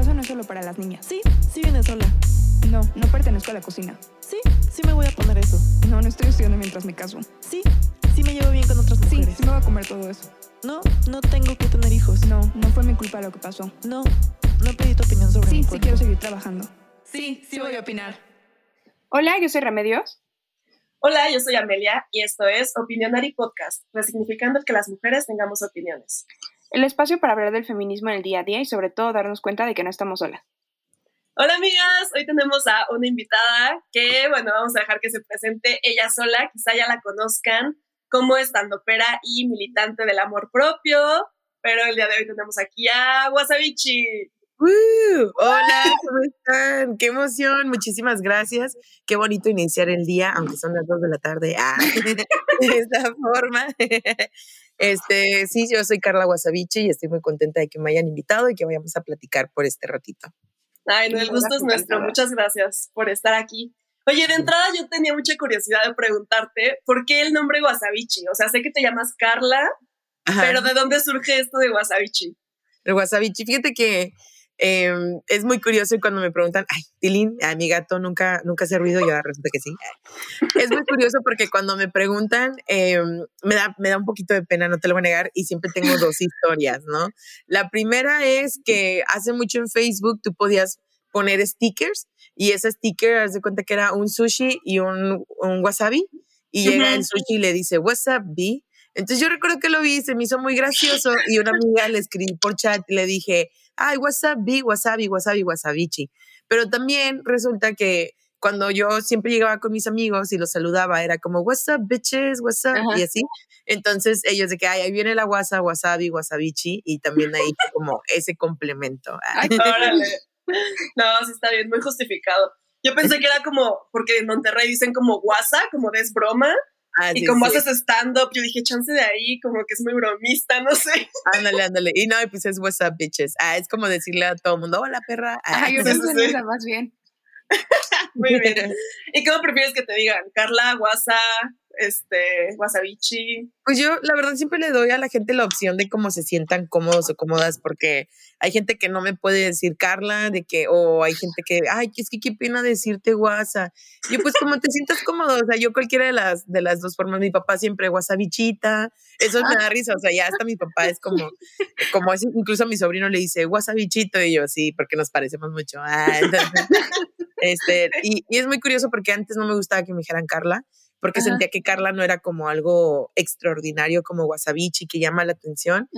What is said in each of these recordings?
rosa no es solo para las niñas. Sí, sí viene sola. No, no pertenezco a la cocina. Sí, sí me voy a poner eso. No, no estoy estudiando mientras me caso. Sí, sí me llevo bien con otras Sí, mujeres. sí me voy a comer todo eso. No, no tengo que tener hijos. No, no fue mi culpa lo que pasó. No, no pedí tu opinión sobre Sí, mi sí quiero seguir trabajando. Sí, sí voy a opinar. Hola, yo soy Remedios. Hola, yo soy Amelia y esto es Opinionary Podcast, resignificando que las mujeres tengamos opiniones. El espacio para hablar del feminismo en el día a día y sobre todo darnos cuenta de que no estamos solas. Hola amigas, hoy tenemos a una invitada que, bueno, vamos a dejar que se presente ella sola, quizá ya la conozcan como estandopera y militante del amor propio, pero el día de hoy tenemos aquí a Wasabichi. ¡Uh! Hola, ¿cómo están? ¡Qué emoción! Muchísimas gracias. Qué bonito iniciar el día, aunque son las 2 de la tarde. Ah, de esta forma. Este, sí, yo soy Carla Guasaviche y estoy muy contenta de que me hayan invitado y que vayamos a platicar por este ratito. Ay, no, el gusto es nuestro, muchas gracias por estar aquí. Oye, de entrada yo tenía mucha curiosidad de preguntarte, ¿por qué el nombre Wasabichi? O sea, sé que te llamas Carla, Ajá. pero ¿de dónde surge esto de Wasabichi? El Wasabichi, fíjate que eh, es muy curioso y cuando me preguntan, ay, Tilín, a mi gato nunca, nunca hace ruido y ahora resulta que sí. Es muy curioso porque cuando me preguntan, eh, me, da, me da un poquito de pena, no te lo voy a negar, y siempre tengo dos historias, ¿no? La primera es que hace mucho en Facebook tú podías poner stickers y ese sticker, haz de cuenta que era un sushi y un, un wasabi, y llega el sushi y le dice, what's up, B? Entonces yo recuerdo que lo vi se me hizo muy gracioso y una amiga le escribí por chat y le dije, ay, B, wasabi, wasabi, wasabichi. Pero también resulta que cuando yo siempre llegaba con mis amigos y los saludaba, era como, what's up, bitches, what's up, Ajá. y así. Entonces ellos de que, ay, ahí viene la wasa, wasabi, wasabichi, y también ahí como ese complemento. Ay, Órale. No, sí está bien, muy justificado. Yo pensé que era como, porque en Monterrey dicen como guasa, como de es broma, Ah, y sí, como sí. haces stand-up, yo dije, chance de ahí, como que es muy bromista, no sé. Ándale, ándale. Y no, pues es what's up, bitches. Ah, es como decirle a todo el mundo, hola, perra. Ah, Ay, yo sí. esa más bien. Muy bien. ¿Y cómo prefieres que te digan? Carla, guasa, este, wasabichi. Pues yo, la verdad, siempre le doy a la gente la opción de cómo se sientan cómodos o cómodas, porque hay gente que no me puede decir Carla, de que, o hay gente que, ay, es que qué pena decirte guasa. Yo, pues, como te sientas cómodo, o sea, yo cualquiera de las, de las dos formas, mi papá siempre guasabichita, eso me da risa, o sea, ya hasta mi papá es como, como es, incluso a mi sobrino le dice guasabichito, y yo, sí, porque nos parecemos mucho. Ah, este, y, y es muy curioso porque antes no me gustaba que me dijeran Carla, porque Ajá. sentía que Carla no era como algo extraordinario como Wasabichi que llama la atención.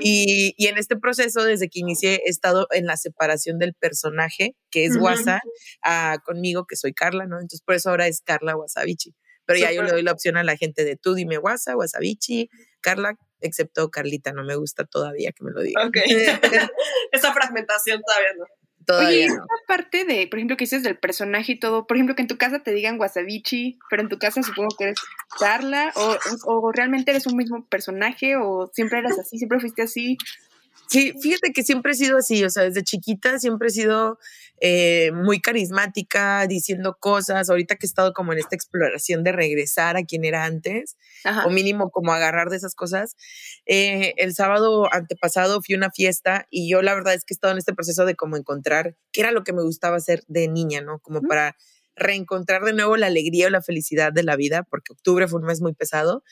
Y, y en este proceso, desde que inicié, he estado en la separación del personaje, que es. Wasa, a conmigo, que soy Carla, ¿no? Entonces, por eso ahora es Carla Wasabichi. Pero ya yo le doy la opción a la gente de tú dime Wasa, Wasabichi, Carla, excepto Carlita, no me gusta todavía que me lo diga. Ok. Esa fragmentación todavía no. Todavía Oye, no. esta parte de, por ejemplo, que dices del personaje y todo, por ejemplo, que en tu casa te digan wasabichi, pero en tu casa supongo que eres Carla, o, o realmente eres un mismo personaje, o siempre eras así, siempre fuiste así. Sí, fíjate que siempre he sido así, o sea, desde chiquita siempre he sido eh, muy carismática, diciendo cosas. Ahorita que he estado como en esta exploración de regresar a quien era antes, Ajá. o mínimo como agarrar de esas cosas. eh, el sábado antepasado fui a una fiesta y yo la verdad es que he estado en este proceso de como encontrar qué era lo que me gustaba hacer de niña, ¿no? Como para reencontrar de nuevo la alegría o la felicidad de la vida, porque octubre fue un mes muy pesado.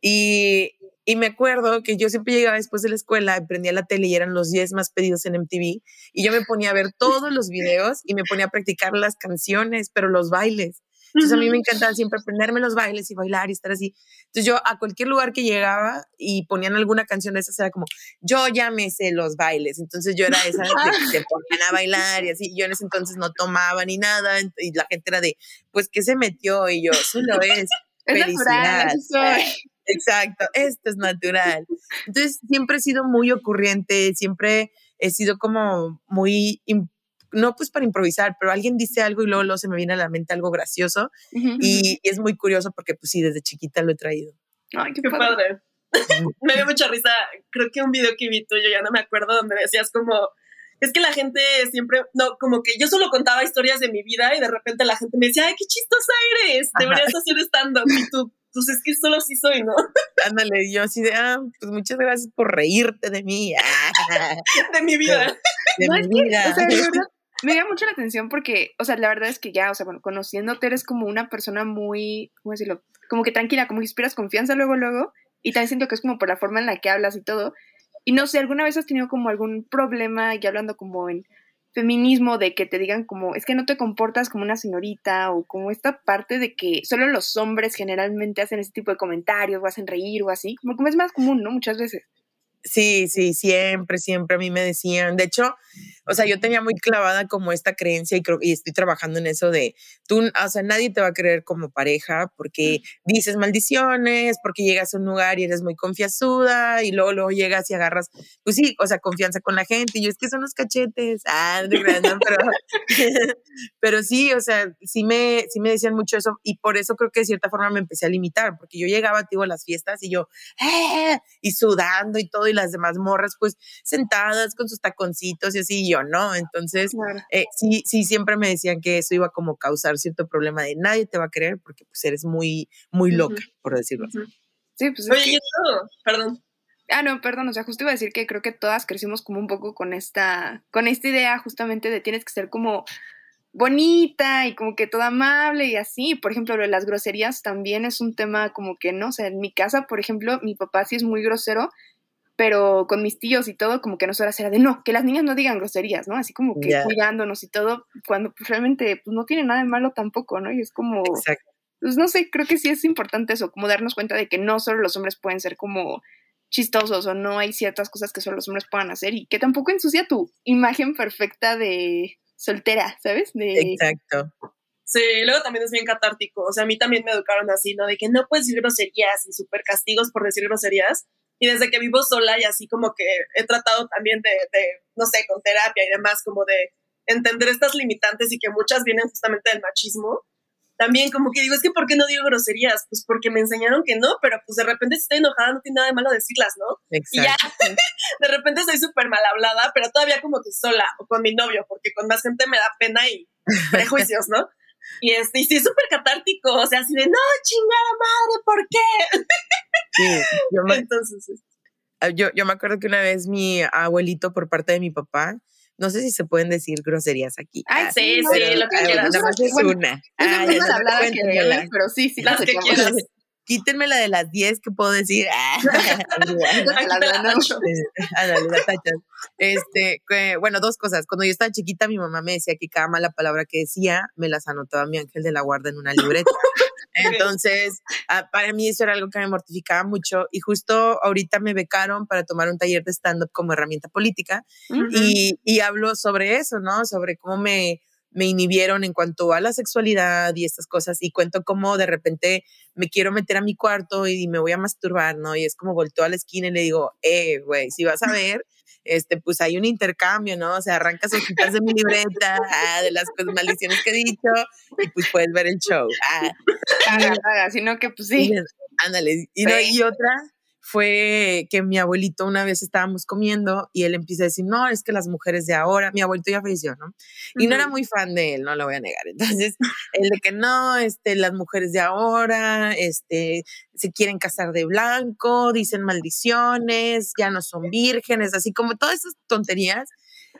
Y, y me acuerdo que yo siempre llegaba después de la escuela, prendía la tele y eran los 10 más pedidos en MTV y yo me ponía a ver todos los videos y me ponía a practicar las canciones, pero los bailes. Entonces a mí me encantaba siempre aprenderme los bailes y bailar y estar así. Entonces yo a cualquier lugar que llegaba y ponían alguna canción de esas era como, yo ya me sé los bailes. Entonces yo era esa de que se ponían a bailar y así. Yo en ese entonces no tomaba ni nada y la gente era de, pues, ¿qué se metió? Y yo, solo es Es natural, así soy. Exacto, esto es natural. Entonces, siempre he sido muy ocurriente, siempre he sido como muy, no pues para improvisar, pero alguien dice algo y luego, luego se me viene a la mente algo gracioso y, y es muy curioso porque pues sí, desde chiquita lo he traído. Ay, qué Qué padre. padre. me dio mucha risa. Creo que un video que vi tuyo, ya no me acuerdo, donde decías como, es que la gente siempre, no, como que yo solo contaba historias de mi vida y de repente la gente me decía, ay, qué chistosa eres, deberías hacer stand-up. Y tú, pues es que solo sí soy, ¿no? Ándale, y yo así de, ah, pues muchas gracias por reírte de mí. De mi vida. de no, mi es que, vida. o sea, verdad, me llama mucho la atención porque, o sea, la verdad es que ya, o sea, bueno, conociéndote eres como una persona muy, ¿cómo decirlo? Como que tranquila, como que inspiras confianza luego, luego, y también siento que es como por la forma en la que hablas y todo. Y no sé, ¿alguna vez has tenido como algún problema, ya hablando como en feminismo, de que te digan como, es que no te comportas como una señorita, o como esta parte de que solo los hombres generalmente hacen ese tipo de comentarios, o hacen reír, o así? Como es más común, ¿no? Muchas veces. Sí, sí, siempre, siempre a mí me decían. De hecho, o sea, yo tenía muy clavada como esta creencia y creo y estoy trabajando en eso de tú, o sea, nadie te va a creer como pareja porque dices maldiciones, porque llegas a un lugar y eres muy confianzuda y luego luego llegas y agarras, pues sí, o sea, confianza con la gente. Y yo es que son los cachetes. Ah, verdad, pero pero sí, o sea, sí me sí me decían mucho eso y por eso creo que de cierta forma me empecé a limitar, porque yo llegaba, digo, a las fiestas y yo ¡eh! y sudando y todo y las demás morras pues sentadas con sus taconcitos y así y yo, ¿no? Entonces, Claro. eh, sí, sí, siempre me decían que eso iba como a causar cierto problema de nadie te va a creer porque pues eres muy, muy loca, por decirlo así. Ujú. Sí, pues es Oye, que- yo no, perdón. Ah, no, perdón, o sea, justo iba a decir que creo que todas crecimos como un poco con esta, con esta idea justamente de tienes que ser como bonita y como que toda amable y así. Por ejemplo, lo de las groserías también es un tema como que, no, o sea, en mi casa, por ejemplo, mi papá sí es muy grosero, pero con mis tíos y todo, como que nosotras era de no, que las niñas no digan groserías, ¿no? Así como que Ya. cuidándonos y todo, cuando pues, realmente pues, no tiene nada de malo tampoco, ¿no? Y es como, Exacto. pues no sé, creo que sí es importante eso, como darnos cuenta de que no solo los hombres pueden ser como chistosos o no hay ciertas cosas que solo los hombres puedan hacer y que tampoco ensucia tu imagen perfecta de soltera, ¿sabes? De Exacto. Sí, luego también es bien catártico. O sea, a mí también me educaron así, ¿no? De que no puedes decir groserías y súper castigos por decir groserías. Y desde que vivo sola y así como que he tratado también de, de, no sé, con terapia y demás, como de entender estas limitantes y que muchas vienen justamente del machismo. También como que digo, es que ¿por qué no digo groserías? Pues porque me enseñaron que no, pero pues de repente si estoy enojada no tiene nada de malo decirlas, ¿no? Y ya, Exacto. de repente soy súper mal hablada, pero todavía como que sola o con mi novio, porque con más gente me da pena y prejuicios, ¿no? Y, este, y sí, es súper catártico, o sea, así de, no, chingada madre, ¿por qué? Sí, yo me, Entonces. Ah, yo, yo me acuerdo que una vez mi abuelito por parte de mi papá, no sé si se pueden decir groserías aquí. Ay, Ah, sí, no, sí, lo que quieras. Nada más es Bueno, una. es ya no, hablada que pero sí, sí, Las que quieras. Quítenme la de las 10 que puedo decir. Este, que, bueno, dos cosas. Cuando yo estaba chiquita, mi mamá me decía que cada mala palabra que decía me las anotaba mi ángel de la guarda en una libreta. Entonces, ah, para mí eso era algo que me mortificaba mucho. Y justo ahorita me becaron para tomar un taller de stand-up como herramienta política. Y hablo sobre eso, ¿no? Sobre cómo me, me inhibieron en cuanto a la sexualidad y estas cosas y cuento cómo de repente me quiero meter a mi cuarto y me voy a masturbar, ¿no? Y es como volteo a la esquina y le digo, eh, güey, si vas a ver, este, pues hay un intercambio, ¿no? O sea, arrancas hojitas de mi libreta, ah, de las cosas maldiciones que he dicho y pues puedes ver el show. Ah, Haga, haga, sino que pues y sí. les- ándale. Y, no, y otra fue que mi abuelito una vez estábamos comiendo y él empieza a decir, no, es que las mujeres de ahora, mi abuelito ya falleció, ¿no? Y no era muy fan de él, no lo voy a negar. Entonces, el de que no, este, las mujeres de ahora, este, se quieren casar de blanco, dicen maldiciones, ya no son vírgenes, así como todas esas tonterías.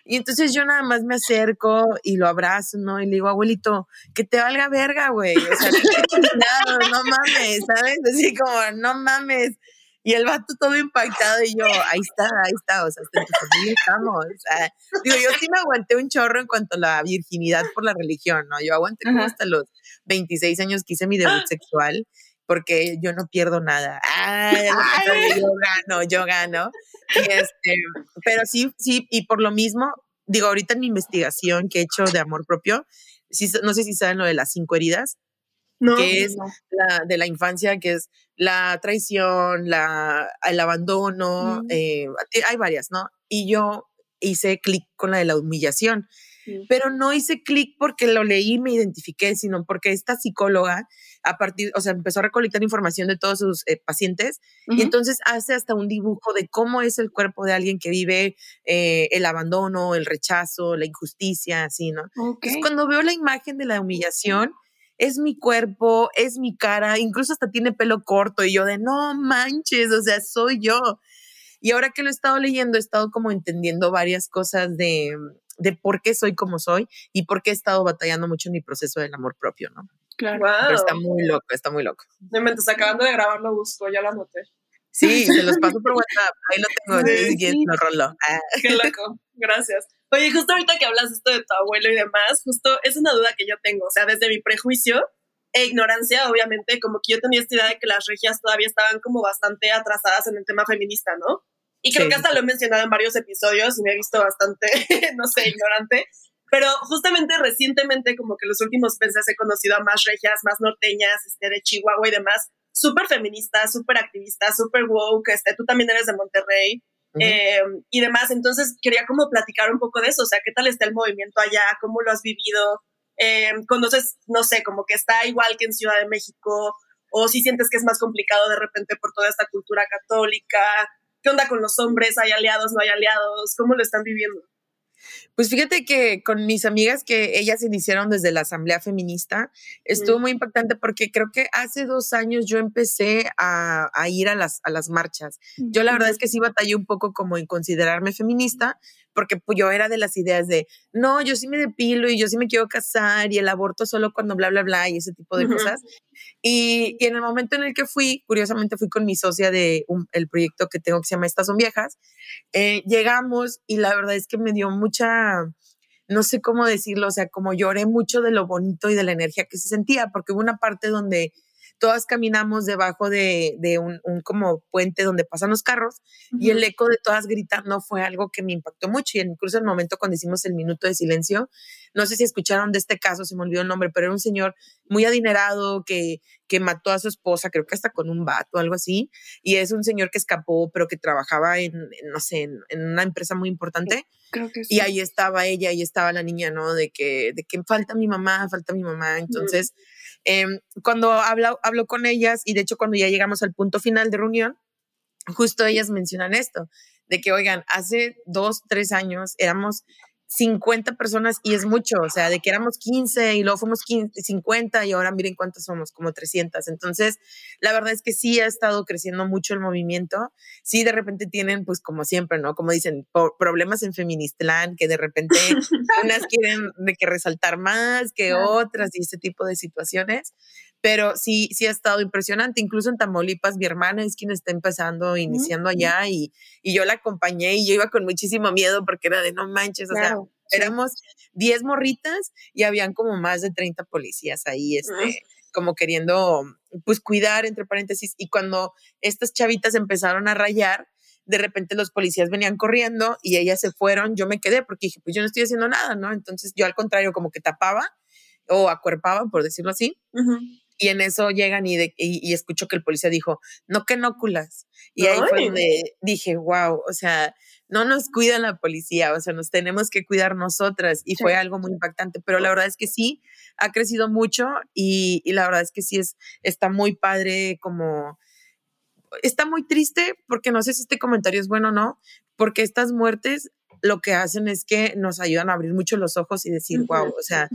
Y entonces yo nada más me acerco y lo abrazo, ¿no? Y le digo, abuelito, que te valga verga, güey. O sea, chingado, no mames, ¿sabes? Así como, no mames. Y el vato todo impactado y yo, ahí está, ahí está, o sea, hasta en tu familia estamos. O sea, digo, yo sí me aguanté un chorro en cuanto a la virginidad por la religión, ¿no? Yo aguanté como hasta los 26 años que hice mi debut sexual porque yo no pierdo nada. Ay, contrario, yo gano, yo gano. Y este, pero sí, sí, y por lo mismo, digo, ahorita en mi investigación que he hecho de amor propio, sí, no sé si saben lo de las cinco heridas, No, que es no. la, de la infancia, que es la traición, la, el abandono, Mm. eh, hay varias, ¿no? Y yo hice clic con la de la humillación, pero no hice clic porque lo leí y me identifiqué, sino porque esta psicóloga, a partir, o sea, empezó a recolectar información de todos sus eh, pacientes y entonces hace hasta un dibujo de cómo es el cuerpo de alguien que vive eh, el abandono, el rechazo, la injusticia, así, ¿no? Entonces, cuando veo la imagen de la humillación, es mi cuerpo, es mi cara, incluso hasta tiene pelo corto y yo de no manches, o sea, soy yo. Y ahora que lo he estado leyendo, he estado como entendiendo varias cosas de, de por qué soy como soy y por qué he estado batallando mucho en mi proceso del amor propio, ¿no? Claro. Wow. Pero está muy loco, está muy loco. De mentes, acabando de grabar lo busco, ya lo anoté. Sí, se los paso por WhatsApp, ahí lo tengo, Sí, sí. lo rolo. Ah. Qué loco, gracias. Oye, justo ahorita que hablas esto de tu abuelo y demás, justo es una duda que yo tengo, o sea, desde mi prejuicio e ignorancia, obviamente, como que yo tenía esta idea de que las regias todavía estaban como bastante atrasadas en el tema feminista, ¿no? Y creo Sí. que hasta lo he mencionado en varios episodios y me he visto bastante, no sé, ignorante. Pero justamente recientemente, como que los últimos meses he conocido a más regias, más norteñas, este, de Chihuahua y demás, súper feministas, súper activistas, súper woke, este, tú también eres de Monterrey, eh, y demás. Entonces quería como platicar un poco de eso, o sea, ¿qué tal está el movimiento allá? ¿Cómo lo has vivido? Eh, ¿Conoces, no sé, como que está igual que en Ciudad de México? ¿O si sientes que es más complicado de repente por toda esta cultura católica? ¿Qué onda con los hombres? ¿Hay aliados, no hay aliados? ¿Cómo lo están viviendo? Pues fíjate que con mis amigas que ellas iniciaron desde la Asamblea Feminista, estuvo Mm. muy impactante porque creo que hace dos años yo empecé a, a ir a las, a las marchas. Yo la verdad es que sí batallé un poco como en considerarme feminista, porque pues, yo era de las ideas de, no, yo sí me depilo y yo sí me quiero casar y el aborto solo cuando bla, bla, bla y ese tipo de Ujú. cosas. Y, y en el momento en el que fui, curiosamente fui con mi socia de un- el proyecto que tengo que se llama Estas son viejas, eh, llegamos y la verdad es que me dio mucha, no sé cómo decirlo, o sea, como lloré mucho de lo bonito y de la energía que se sentía, porque hubo una parte donde todas caminamos debajo de, de un, un como puente donde pasan los carros y el eco de todas gritando fue algo que me impactó mucho y incluso el momento cuando hicimos el minuto de silencio, no sé si escucharon de este caso, se me olvidó el nombre, pero era un señor muy adinerado que, que mató a su esposa, creo que hasta con un vato o algo así, y es un señor que escapó, pero que trabajaba en, en, no sé, en, en una empresa muy importante. Creo que sí. Y ahí estaba ella, ahí estaba la niña, ¿no? De que, de que falta mi mamá, falta mi mamá. Entonces, em, cuando hablo, hablo con ellas, y de hecho cuando ya llegamos al punto final de reunión, justo ellas mencionan esto, de que, oigan, hace dos, tres años éramos 50 personas y es mucho, o sea, de que éramos 15 y luego fuimos 15, 50 y ahora miren cuántos somos, como 300. Entonces, la verdad es que sí ha estado creciendo mucho el movimiento. Sí, de repente tienen, pues como siempre, ¿no? Como dicen, problemas en Feministland, que de repente unas quieren de que resaltar más que otras y ese tipo de situaciones. Pero sí, sí ha estado impresionante. Incluso en Tamaulipas, mi hermana es quien está empezando, iniciando allá y, y yo la acompañé y yo iba con muchísimo miedo porque era de no manches, o sea, Claro. sí. éramos 10 morritas y habían como más de 30 policías ahí, este, como queriendo, pues, cuidar, entre paréntesis. Y cuando estas chavitas empezaron a rayar, de repente los policías venían corriendo y ellas se fueron, yo me quedé porque dije, pues yo no estoy haciendo nada, ¿no? Entonces yo al contrario como que tapaba o acuerpaba, por decirlo así, Ujú. Y en eso llegan y, de- y, y escucho que el policía dijo, no que nóculas. Y ahí fue donde dije, wow, o sea, no nos cuida la policía, o sea, nos tenemos que cuidar nosotras. Y Sí. fue algo muy impactante, pero la verdad es que sí, ha crecido mucho y, y la verdad es que sí es, está muy padre como... Está muy triste porque no sé si este comentario es bueno o no, porque estas muertes lo que hacen es que nos ayudan a abrir mucho los ojos y decir, wow, o sea,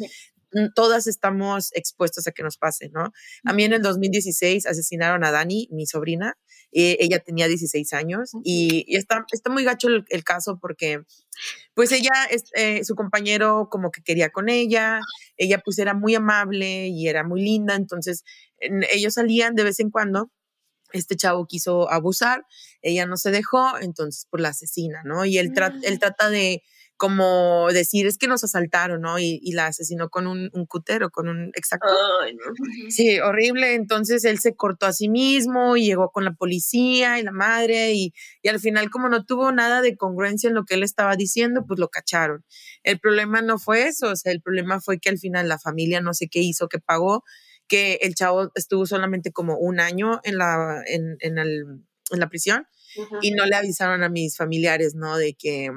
todas estamos expuestas a que nos pase, ¿no? A mí en el 2016 asesinaron a Dani, mi sobrina, eh, ella tenía 16 años y, y está, está muy gacho el, el caso porque pues ella, es, eh, su compañero como que quería con ella, ella pues era muy amable y era muy linda, entonces en- ellos salían de vez en cuando. Este chavo quiso abusar, ella no se dejó, entonces por la asesina, ¿no? Y él, tra- él trata de como decir, es que nos asaltaron, ¿no? Y, y la asesinó con un, un cutero, con un exacto. Ay, no. Sí, horrible. Entonces él se cortó a sí mismo y llegó con la policía y la madre y, y al final como no tuvo nada de congruencia en lo que él estaba diciendo, pues lo cacharon. El problema no fue eso, o sea, el problema fue que al final la familia no sé qué hizo, que pagó, que el chavo estuvo solamente como un año en la, en, en el- en la prisión y no le avisaron a mis familiares, ¿no? De que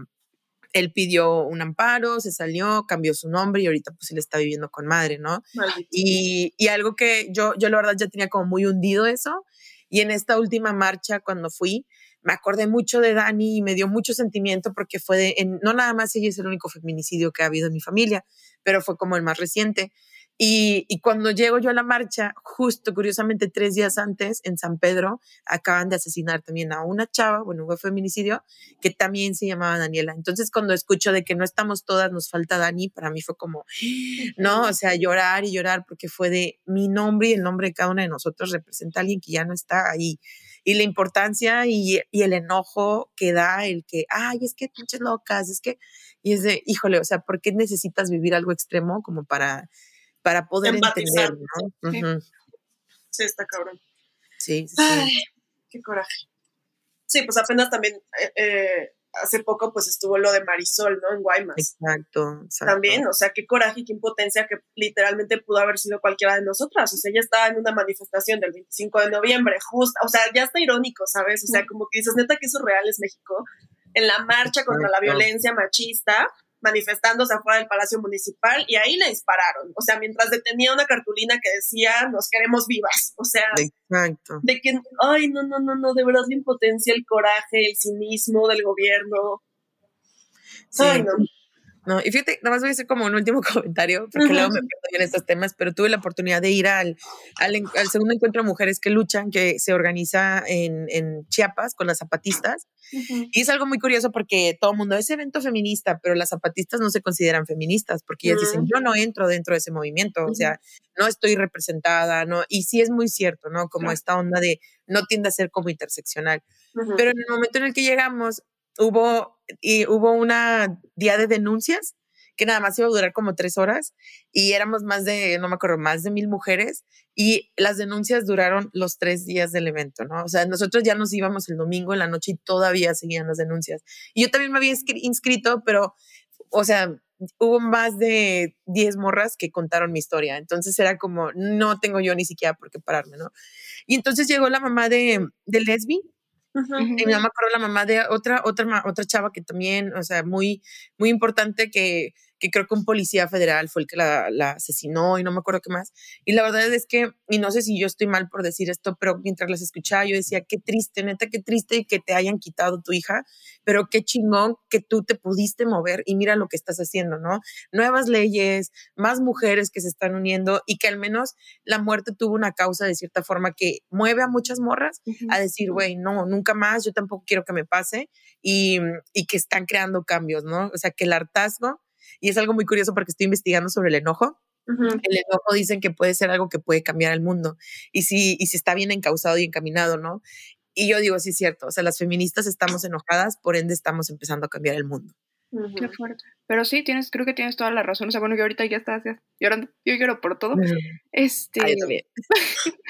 él pidió un amparo, se salió, cambió su nombre y ahorita pues él está viviendo con madre, ¿no? Y, y algo que yo, yo la verdad ya tenía como muy hundido eso. Y en esta última marcha, cuando fui, me acordé mucho de Dani y me dio mucho sentimiento porque fue de, en- no nada más ella es el único feminicidio que ha habido en mi familia, pero fue como el más reciente. Y, cuando llego yo a la marcha, justo curiosamente tres días antes, en San Pedro, acaban de asesinar también a una chava, bueno, fue feminicidio, que también se llamaba Daniela. Entonces, cuando escucho de que no estamos todas, nos falta Dani, para mí fue como, no, o sea, llorar y llorar, porque fue de mi nombre y el nombre de cada una de nosotros representa a alguien que ya no está ahí. Y la importancia y, y el enojo que da el que, ay, es que pinches locas, es que, y es de, híjole, o sea, ¿por qué necesitas vivir algo extremo como para para poder Empatizar. entender, ¿no? Sí. Está cabrón. Sí, sí. Ay, qué coraje. Sí, pues apenas también eh, eh, hace poco pues estuvo lo de Marisol, ¿no? En Guaymas. Exacto, exacto. También, o sea, qué coraje y qué impotencia que literalmente pudo haber sido cualquiera de nosotras. O sea, ella estaba en una manifestación del 25 de noviembre, justo, o sea, ya está irónico, ¿sabes? O sea, como que dices, neta que eso real es México, en la marcha contra la violencia machista, manifestándose afuera del Palacio Municipal y ahí la dispararon. O sea, mientras detenía una cartulina que decía, nos queremos vivas. O sea, Exacto. de que, ay, no, no, no, no, de verdad la impotencia, el coraje, el cinismo del gobierno. Sí. Ay, no. No, y fíjate, nada más voy a hacer como un último comentario, porque Ujú. luego me pierdo en estos temas, pero tuve la oportunidad de ir al, al, al segundo encuentro de mujeres que luchan, que se organiza en, en Chiapas con las zapatistas. Y es algo muy curioso porque todo el mundo es evento feminista, pero las zapatistas no se consideran feministas porque ellas dicen, Mm. yo no entro dentro de ese movimiento, o sea, no estoy representada, ¿no? Y sí es muy cierto, ¿no? Como esta onda de no tiende a ser como interseccional. Pero en el momento en el que llegamos, hubo, y hubo una día de denuncias que nada más iba a durar como tres horas y éramos más de, no me acuerdo, más de mil mujeres y las denuncias duraron los tres días del evento, ¿no? O sea, nosotros ya nos íbamos el domingo en la noche y todavía seguían las denuncias. Y yo también me había inscri- inscrito, pero, o sea, hubo más de 10 morras que contaron mi historia. Entonces era como, no tengo yo ni siquiera por qué pararme, ¿no? Y entonces llegó la mamá de, de Lesbi Y mi mamá acuerdo la mamá de otra, otra, otra chava que también, o sea, muy, muy importante que, que creo que un policía federal fue el que la, la asesinó y no me acuerdo qué más. Y la verdad es que, y no sé si yo estoy mal por decir esto, pero mientras las escuchaba yo decía, qué triste, neta, qué triste que te hayan quitado tu hija, pero qué chingón que tú te pudiste mover y mira lo que estás haciendo, ¿no? Nuevas leyes, más mujeres que se están uniendo y que al menos la muerte tuvo una causa de cierta forma que mueve a muchas morras Ujú. a decir, güey, no, nunca más, yo tampoco quiero que me pase y, y que están creando cambios, ¿no? O sea, que el hartazgo, y es algo muy curioso porque estoy investigando sobre el enojo, Ujú. el enojo dicen que puede ser algo que puede cambiar el mundo y si, y si está bien encausado y encaminado, ¿no? Y yo digo, sí es cierto, o sea, las feministas estamos enojadas, por ende estamos empezando a cambiar el mundo. Ujú. Qué fuerte. Pero sí, tienes, creo que tienes toda la razón. O sea, bueno, yo ahorita ya estás ya llorando. Yo lloro por todo. Este, Ah, yo también.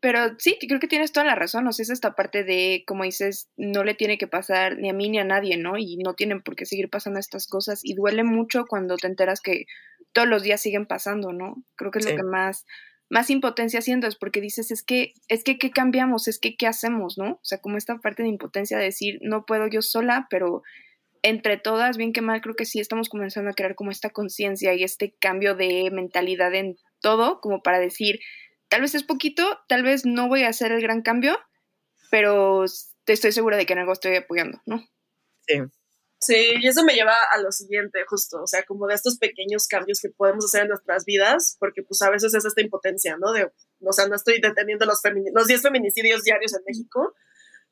pero sí, creo que tienes toda la razón. O sea, es esta parte de, como dices, no le tiene que pasar ni a mí ni a nadie, ¿no? Y no tienen por qué seguir pasando estas cosas. Y duele mucho cuando te enteras que todos los días siguen pasando, ¿no? Creo que es Sí. lo que más, más impotencia siento, es porque dices, es que, es que, ¿qué cambiamos? Es que, ¿qué hacemos, no? O sea, como esta parte de impotencia de decir, no puedo yo sola, pero entre todas, bien que mal, creo que sí estamos comenzando a crear como esta conciencia y este cambio de mentalidad en todo, como para decir, tal vez es poquito, tal vez no voy a hacer el gran cambio, pero te estoy segura de que en algo estoy apoyando, ¿no? Sí. Sí, y eso me lleva a lo siguiente, justo, o sea, como de estos pequeños cambios que podemos hacer en nuestras vidas, porque pues a veces es esta impotencia, ¿no? De, o sea, no estoy deteniendo los, femini- los 10 feminicidios diarios en México,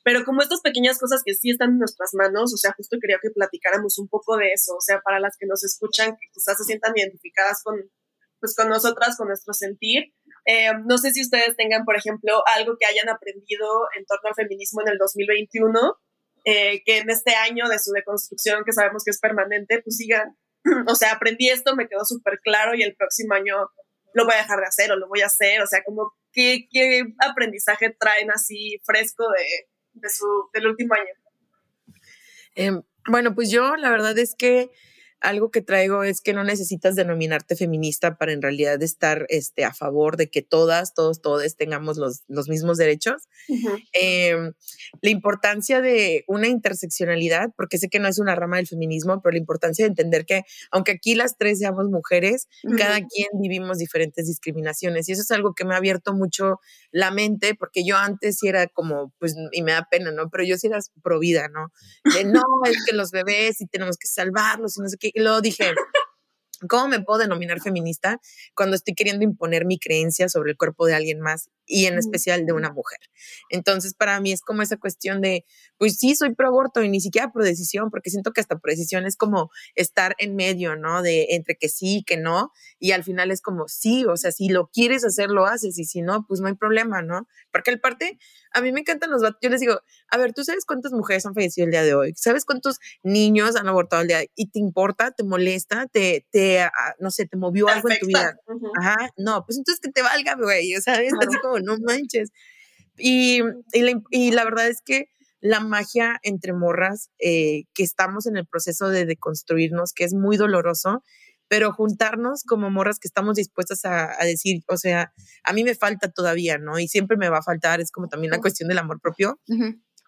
pero como estas pequeñas cosas que sí están en nuestras manos, o sea, justo quería que platicáramos un poco de eso, o sea, para las que nos escuchan, que quizás se sientan identificadas con, pues, con nosotras, con nuestro sentir. Eh, no sé si ustedes tengan, por ejemplo, algo que hayan aprendido en torno al feminismo en el 2021, eh, que en este año de su deconstrucción, que sabemos que es permanente, pues sigan, o sea, aprendí esto, me quedó súper claro y el próximo año lo voy a dejar de hacer o lo voy a hacer, o sea, como qué, qué aprendizaje traen así fresco de, de su, del último año. Em, bueno, pues yo la verdad es que algo que traigo es que no necesitas denominarte feminista para en realidad estar este, a favor de que todas, todos, todos tengamos los, los mismos derechos. Em, la importancia de una interseccionalidad, porque sé que no es una rama del feminismo, pero la importancia de entender que aunque aquí las tres seamos mujeres, cada quien vivimos diferentes discriminaciones y eso es algo que me ha abierto mucho la mente porque yo antes sí era como, pues, y me da pena, ¿no? Pero yo sí era pro vida, ¿no? De no, es que los bebés y tenemos que salvarlos y no sé qué. Y luego dije, ¿Cómo me puedo denominar feminista cuando estoy queriendo imponer mi creencia sobre el cuerpo de alguien más y en especial de una mujer? Entonces, para mí es como esa cuestión de, pues sí, soy pro aborto y ni siquiera pro decisión, porque siento que hasta pro decisión es como estar en medio, ¿no? De entre que sí y que no, y al final es como sí, o sea, si lo quieres hacer, lo haces, y si no, pues no hay problema, ¿no? Porque al parte, a mí me encantan los vatos, yo les digo, a ver, ¿tú sabes cuántas mujeres han fallecido el día de hoy? ¿Sabes cuántos niños han abortado el día de hoy? ¿Y te importa, te molesta, te, te no sé, te movió algo en tu vida? Ajá, no, pues entonces que te valga, güey, o sea, es así como, no manches. Y, y, la, y la verdad es que la magia entre morras, eh, que estamos en el proceso de deconstruirnos, que es muy doloroso, pero juntarnos como morras que estamos dispuestas a, decir, o sea, a mí me falta todavía, ¿no? Y siempre me va a faltar, es como también la cuestión del amor propio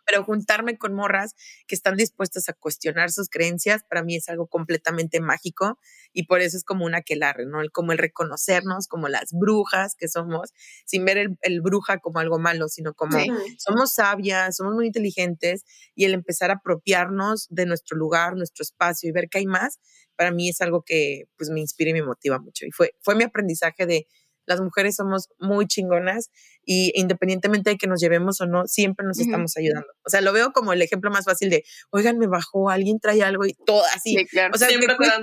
pero juntarme con morras que están dispuestas a cuestionar sus creencias, para mí es algo completamente mágico y por eso es como una aquelarre, ¿no? Como el reconocernos como las brujas que somos, sin ver el, bruja como algo malo, sino como somos sabias, somos muy inteligentes y el empezar a apropiarnos de nuestro lugar, nuestro espacio y ver que hay más, para mí es algo que pues me inspira y me motiva mucho. Y fue, fue mi aprendizaje de las mujeres somos muy chingonas y independientemente de que nos llevemos o no, siempre nos estamos ayudando. O sea, lo veo como el ejemplo más fácil de, oigan, me bajó, alguien trae algo y todo así. O sea, que cuesta,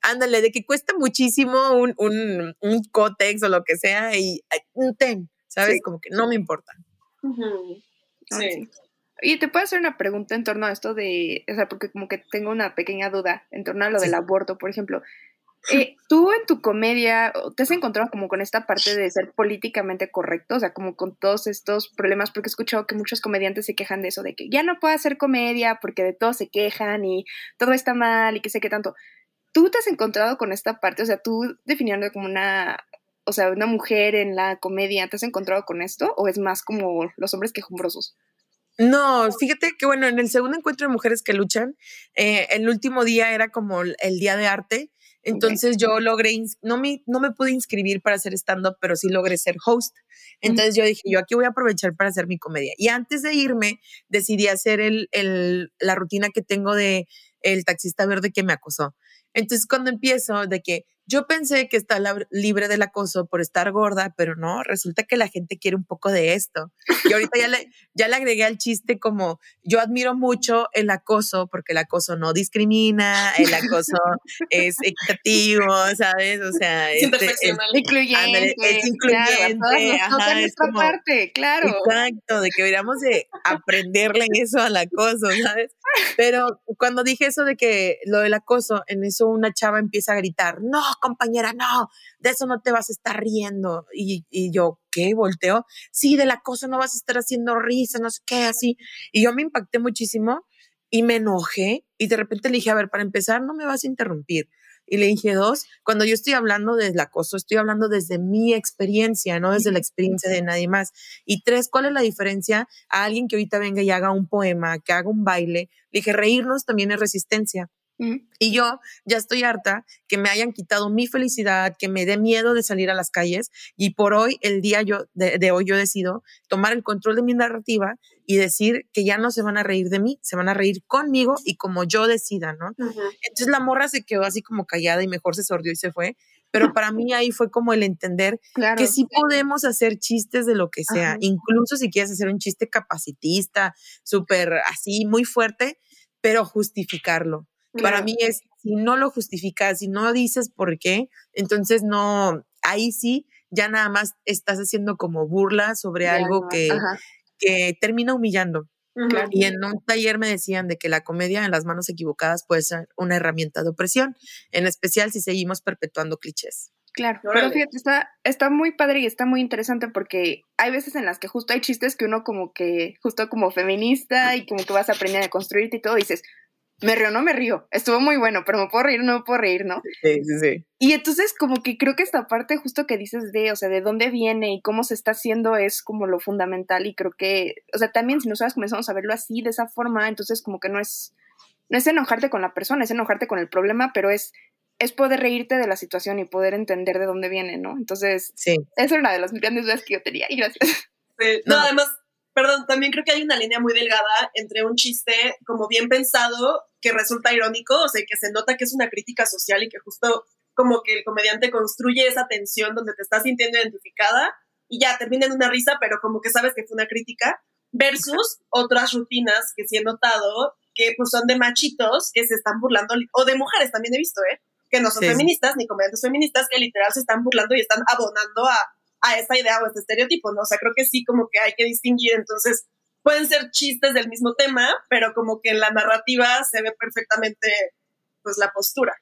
ándale, de que cuesta muchísimo un, un, un cótex o lo que sea y un ten, ¿sabes? Como que no me importa. Sí. Y te puedo hacer una pregunta en torno a esto de, o sea, porque como que tengo una pequeña duda en torno a lo del aborto, por ejemplo. Eh, tú en tu comedia te has encontrado como con esta parte de ser políticamente correcto, o sea, como con todos estos problemas, porque he escuchado que muchos comediantes se quejan de eso, de que ya no puedo hacer comedia porque de todo se quejan y todo está mal y que sé qué tanto. ¿Tú te has encontrado con esta parte? O sea, tú definiendo como una, o sea, una mujer en la comedia, ¿te has encontrado con esto? ¿O es más como los hombres quejumbrosos? No, fíjate que bueno, en el segundo encuentro de mujeres que luchan, eh, el último día era como el día de arte entonces yo logré, no me, no me pude inscribir para hacer stand-up, pero sí logré ser host. Entonces yo dije, yo aquí voy a aprovechar para hacer mi comedia. Y antes de irme, decidí hacer el, el, la rutina que tengo de el taxista verde que me acosó. Entonces cuando empiezo de que yo pensé que está libre del acoso por estar gorda, pero no, resulta que la gente quiere un poco de esto. Y ahorita ya le, ya le agregué al chiste como yo admiro mucho el acoso porque el acoso no discrimina, el acoso es equitativo, ¿sabes? O sea, es, este, es incluyente, es incluyente. ajá, es como, parte, claro. Exacto, de que deberíamos de aprenderle eso al acoso, ¿sabes? Pero cuando dije eso de que lo del acoso, en eso una chava empieza a gritar, no, compañera, no, de eso no te vas a estar riendo. Y, y yo, ¿qué? Volteo. Sí, de la cosa no vas a estar haciendo risa, no sé qué, así. Y yo me impacté muchísimo y me enojé y de repente le dije, a ver, para empezar, no me vas a interrumpir. Y le dije, dos, cuando yo estoy hablando del acoso, estoy hablando desde mi experiencia, no desde la experiencia de nadie más. Y tres, ¿cuál es la diferencia a alguien que ahorita venga y haga un poema, que haga un baile? Le dije, reírnos también es resistencia. Y yo ya estoy harta que me hayan quitado mi felicidad, que me dé miedo de salir a las calles y por hoy, el día yo, de, hoy, yo decido tomar el control de mi narrativa y decir que ya no se van a reír de mí, se van a reír conmigo y como yo decida, ¿no? Entonces la morra se quedó así como callada y mejor se sordió y se fue. Pero para mí ahí fue como el entender que sí podemos hacer chistes de lo que sea, incluso si quieres hacer un chiste capacitista, súper así, muy fuerte, pero justificarlo para mí es, si no lo justificas, si no dices por qué, entonces no, ahí sí, ya nada más estás haciendo como burla sobre algo que, que termina humillando. Y en un taller me decían de que la comedia en las manos equivocadas puede ser una herramienta de opresión, en especial si seguimos perpetuando clichés. Claro, pero fíjate, está, está muy padre y está muy interesante porque hay veces en las que justo hay chistes que uno como que, justo como feminista y como que vas a aprender a construirte y todo, dices, me río, no me río, estuvo muy bueno, pero me puedo reír, no me puedo reír, ¿no? Sí, sí, sí. Y entonces como que creo que esta parte justo que dices de, o sea, de dónde viene y cómo se está haciendo es como lo fundamental y creo que, o sea, también si nosotros comenzamos a verlo así, de esa forma, entonces como que no es, no es enojarte con la persona, es enojarte con el problema, pero es, es poder reírte de la situación y poder entender de dónde viene, ¿no? Entonces, sí. esa es una de las grandes dudas que yo tenía y gracias. Sí. No, además, perdón, también creo que hay una línea muy delgada entre un chiste como bien pensado que resulta irónico, o sea, que se nota que es una crítica social y que justo como que el comediante construye esa tensión donde te estás sintiendo identificada y ya termina en una risa, pero como que sabes que fue una crítica, versus otras rutinas que sí he notado que pues son de machitos que se están burlando, o de mujeres también he visto, ¿eh? Que no son Sí, feministas ni comediantes feministas, que literal se están burlando y están abonando a, a esta idea o este estereotipo, ¿no? O sea, creo que sí, como que hay que distinguir, entonces pueden ser chistes del mismo tema, pero como que en la narrativa se ve perfectamente pues la postura.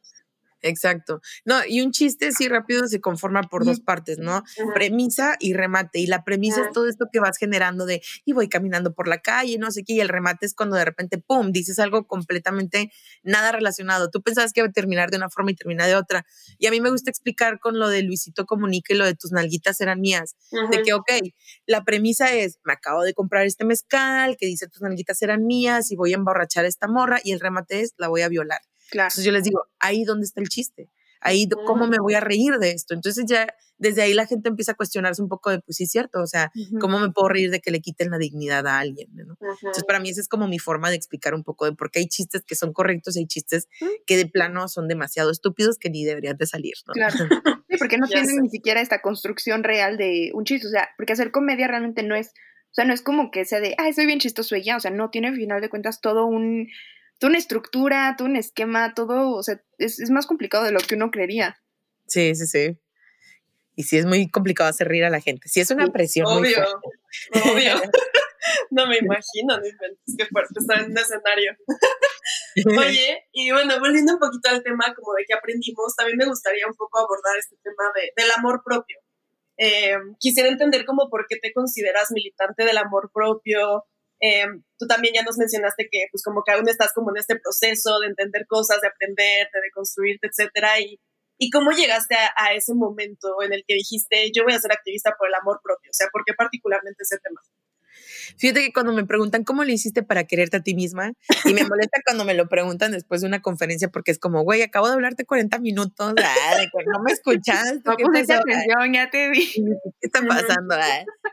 Exacto. No, y un chiste sí rápido se conforma por dos partes, ¿no? Premisa y remate. Y la premisa es todo esto que vas generando de, y voy caminando por la calle, no sé qué, y el remate es cuando de repente, ¡pum!, dices algo completamente nada relacionado. Tú pensabas que iba a terminar de una forma y termina de otra. Y a mí me gusta explicar con lo de Luisito Comunica y lo de tus nalguitas eran mías. De que, ok, la premisa es, me acabo de comprar este mezcal, que dice tus nalguitas eran mías y voy a emborrachar a esta morra, y el remate es, la voy a violar. Claro. Entonces yo les digo, ahí dónde está el chiste, ahí cómo me voy a reír de esto. Entonces ya desde ahí la gente empieza a cuestionarse un poco de, pues sí, cierto, o sea, cómo me puedo reír de que le quiten la dignidad a alguien. Entonces para mí esa es como mi forma de explicar un poco de por qué hay chistes que son correctos y hay chistes Mm. que de plano son demasiado estúpidos que ni deberían de salir, ¿no? Claro. Sí, porque no tienen sé. ni siquiera esta construcción real de un chiste. O sea, porque hacer comedia realmente no es. O sea, no es como que sea de, ay, soy bien chistoso y ya. O sea, no tiene, al final de cuentas, todo un. Toda una estructura, todo un esquema, todo. O sea, es, es más complicado de lo que uno creería. Sí, sí, sí. Y sí es muy complicado hacer reír a la gente. Sí es una Sí, presión muy Obvio, fuerte. obvio. No me imagino, no inventes, qué fuerte estar en un escenario. Oye, y bueno, volviendo un poquito al tema como de que aprendimos, también me gustaría un poco abordar este tema de, del amor propio. Eh, quisiera entender como por qué te consideras militante del amor propio. Eh, tú también ya nos mencionaste que pues como que aún estás como en este proceso de entender cosas, de aprenderte, de construirte, etcétera, y, y cómo llegaste a, a ese momento en el que dijiste, yo voy a ser activista por el amor propio, o sea, ¿por qué particularmente ese tema? Fíjate que cuando me preguntan cómo le hiciste para quererte a ti misma, y me molesta cuando me lo preguntan después de una conferencia, porque es como, güey, acabo de hablarte 40 minutos, ah, de que no me escuchaste. No ¿qué pusiste pasó? atención, ya te vi. ¿Qué está pasando?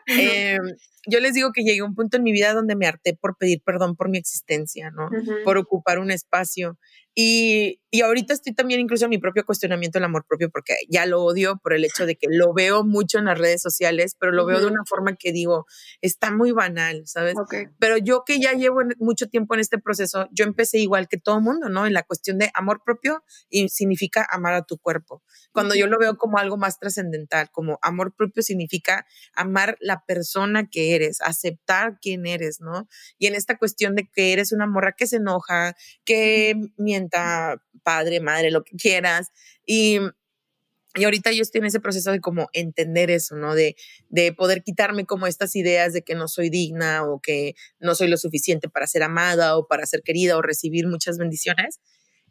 Eh, yo les digo que llegué a un punto en mi vida donde me harté por pedir perdón por mi existencia, ¿no? por ocupar un espacio. Y, y ahorita estoy también incluso en mi propio cuestionamiento del amor propio porque ya lo odio por el hecho de que lo veo mucho en las redes sociales, pero lo veo de una forma que digo, está muy banal, ¿sabes? Ok. Pero yo que ya llevo mucho tiempo en este proceso, yo empecé igual que todo mundo, ¿no? En la cuestión de amor propio y significa amar a tu cuerpo. Cuando yo lo veo como algo más trascendental, como amor propio significa amar la persona que eres, aceptar quién eres, ¿no? Y en esta cuestión de que eres una morra que se enoja, que mienta, padre, madre, lo que quieras. Y, y ahorita yo estoy en ese proceso de como entender eso, ¿no? De, de poder quitarme como estas ideas de que no soy digna o que no soy lo suficiente para ser amada o para ser querida o recibir muchas bendiciones.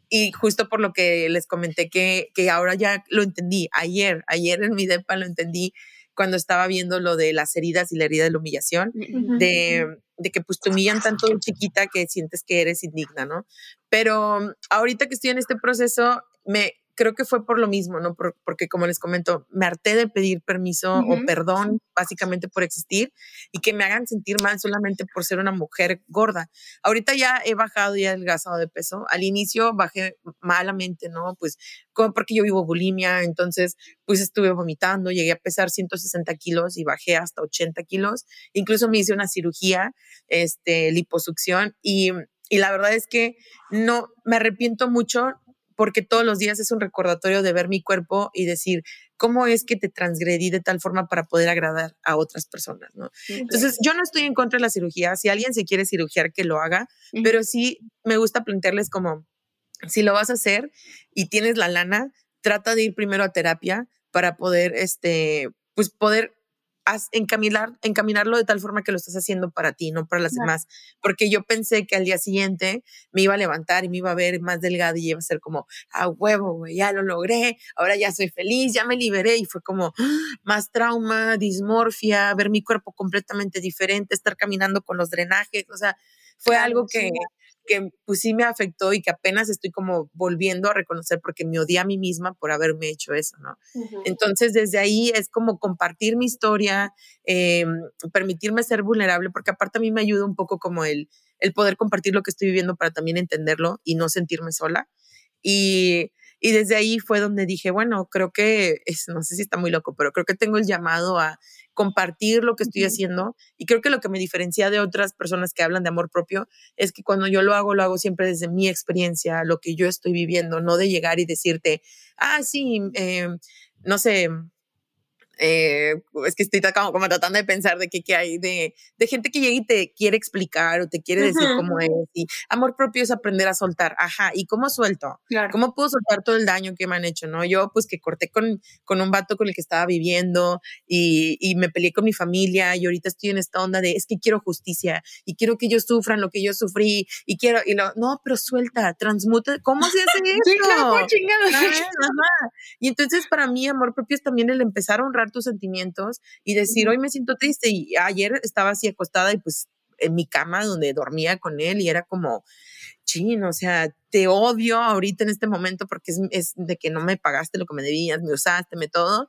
Y justo por lo que les comenté que, que ahora ya lo entendí, ayer, ayer en mi depa lo entendí cuando estaba viendo lo de las heridas y la herida de la humillación de, de que pues te humillan tanto de chiquita que sientes que eres indigna, ¿no? Pero ahorita que estoy en este proceso, me creo que fue por lo mismo, ¿no? Por- porque como les comento, me harté de pedir permiso o Ujú. perdón básicamente por existir y que me hagan sentir mal solamente por ser una mujer gorda. Ahorita ya he bajado y adelgazado de peso. Al inicio bajé malamente, ¿no? Pues como porque yo vivo bulimia, entonces pues estuve vomitando, llegué a pesar 160 kilos y bajé hasta 80 kilos. Incluso me hice una cirugía, este, liposucción y, y la verdad es que no, me arrepiento mucho porque todos los días es un recordatorio de ver mi cuerpo y decir, ¿cómo es que te transgredí de tal forma para poder agradar a otras personas? ¿no? Entonces, yo no estoy en contra de la cirugía. Si alguien se quiere cirugiar, que lo haga, pero sí me gusta plantearles como, si lo vas a hacer y tienes la lana, trata de ir primero a terapia para poder, este, pues poder encaminar, encaminarlo de tal forma que lo estás haciendo para ti, no para las Claro. demás. Porque yo pensé que al día siguiente me iba a levantar y me iba a ver más delgada y iba a ser como, a huevo, güey, ya lo logré, ahora ya soy feliz, ya me liberé. Y fue como ¡ah! más trauma, dismorfia, ver mi cuerpo completamente diferente, estar caminando con los drenajes. O sea, fue Claro, algo sí. que, que pues sí me afectó y que apenas estoy como volviendo a reconocer porque me odié a mí misma por haberme hecho eso, ¿no? Entonces, desde ahí es como compartir mi historia, eh, permitirme ser vulnerable, porque aparte a mí me ayuda un poco como el, el poder compartir lo que estoy viviendo para también entenderlo y no sentirme sola. Y, Y desde ahí fue donde dije, bueno, creo que, es, no sé si está muy loco, pero creo que tengo el llamado a compartir lo que estoy haciendo. Y creo que lo que me diferencia de otras personas que hablan de amor propio es que cuando yo lo hago, lo hago siempre desde mi experiencia, lo que yo estoy viviendo, no de llegar y decirte, ah, sí, eh, no sé, eh, es que estoy como, como, tratando de pensar de qué, qué hay, de, de, gente que llega y te quiere explicar o te quiere decir cómo es. Y amor propio es aprender a soltar. Ajá, ¿y cómo suelto? Claro. ¿Cómo puedo soltar todo el daño que me han hecho? ¿no? Yo, pues que corté con, con un vato con el que estaba viviendo y, y, me peleé con mi familia y ahorita estoy en esta onda de es que quiero justicia y quiero que ellos sufran lo que yo sufrí y quiero, y lo, no, pero suelta, transmuta. ¿Cómo se hace eso? Sí, claro. Y entonces para mí amor propio es también el empezar a honrar tus sentimientos y decir, hoy me siento triste y ayer estaba así acostada y pues en mi cama donde dormía con él y era como, chin, o sea, te odio ahorita en este momento porque es, es, de que no me pagaste lo que me debías, me usaste, me todo,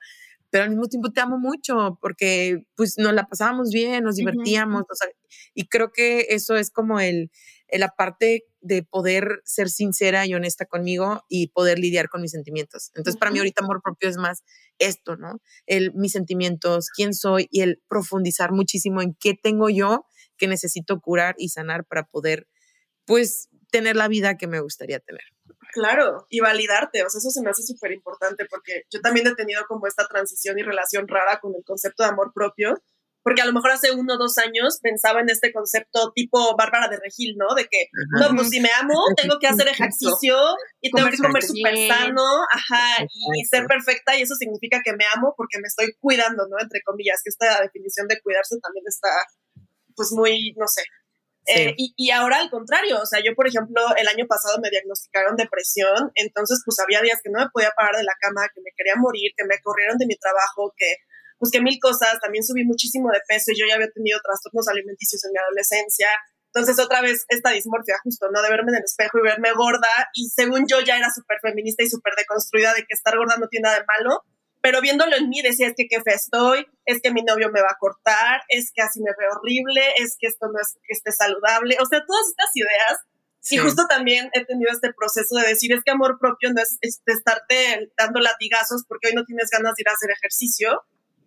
pero al mismo tiempo te amo mucho porque pues nos la pasábamos bien, nos divertíamos, o sea, y creo que eso es como el, la parte de poder ser sincera y honesta conmigo y poder lidiar con mis sentimientos. Entonces, para mí ahorita amor propio es más esto, ¿no? El, mis sentimientos, quién soy y el profundizar muchísimo en qué tengo yo que necesito curar y sanar para poder, pues, tener la vida que me gustaría tener. Claro, y validarte, o sea, eso se me hace súper importante porque yo también he tenido como esta transición y relación rara con el concepto de amor propio, porque a lo mejor hace uno o dos años pensaba en este concepto tipo Bárbara de Regil, ¿no? De que, no, pues si me amo, tengo que hacer ejercicio y tengo que comer súper sano, ajá, y ser perfecta, y eso significa que me amo porque me estoy cuidando, ¿no? Entre comillas, que esta definición de cuidarse también está, pues muy, no sé. Eh, y, y, ahora al contrario, o sea, yo por ejemplo el año pasado me diagnosticaron depresión, entonces pues había días que no me podía parar de la cama, que me quería morir, que me corrieron de mi trabajo, que busqué mil cosas, también subí muchísimo de peso y yo ya había tenido trastornos alimenticios en mi adolescencia. Entonces, otra vez, esta dismorfia, justo, ¿no? De verme en el espejo y verme gorda. Y según yo, ya era súper feminista y súper deconstruida de que estar gorda no tiene nada de malo. Pero viéndolo en mí, decía, es que qué fe estoy, es que mi novio me va a cortar, es que así me veo horrible, es que esto no es que esté saludable. O sea, todas estas ideas. Sí. Y justo también he tenido este proceso de decir, es que amor propio no es, es estarte dando latigazos porque hoy no tienes ganas de ir a hacer ejercicio,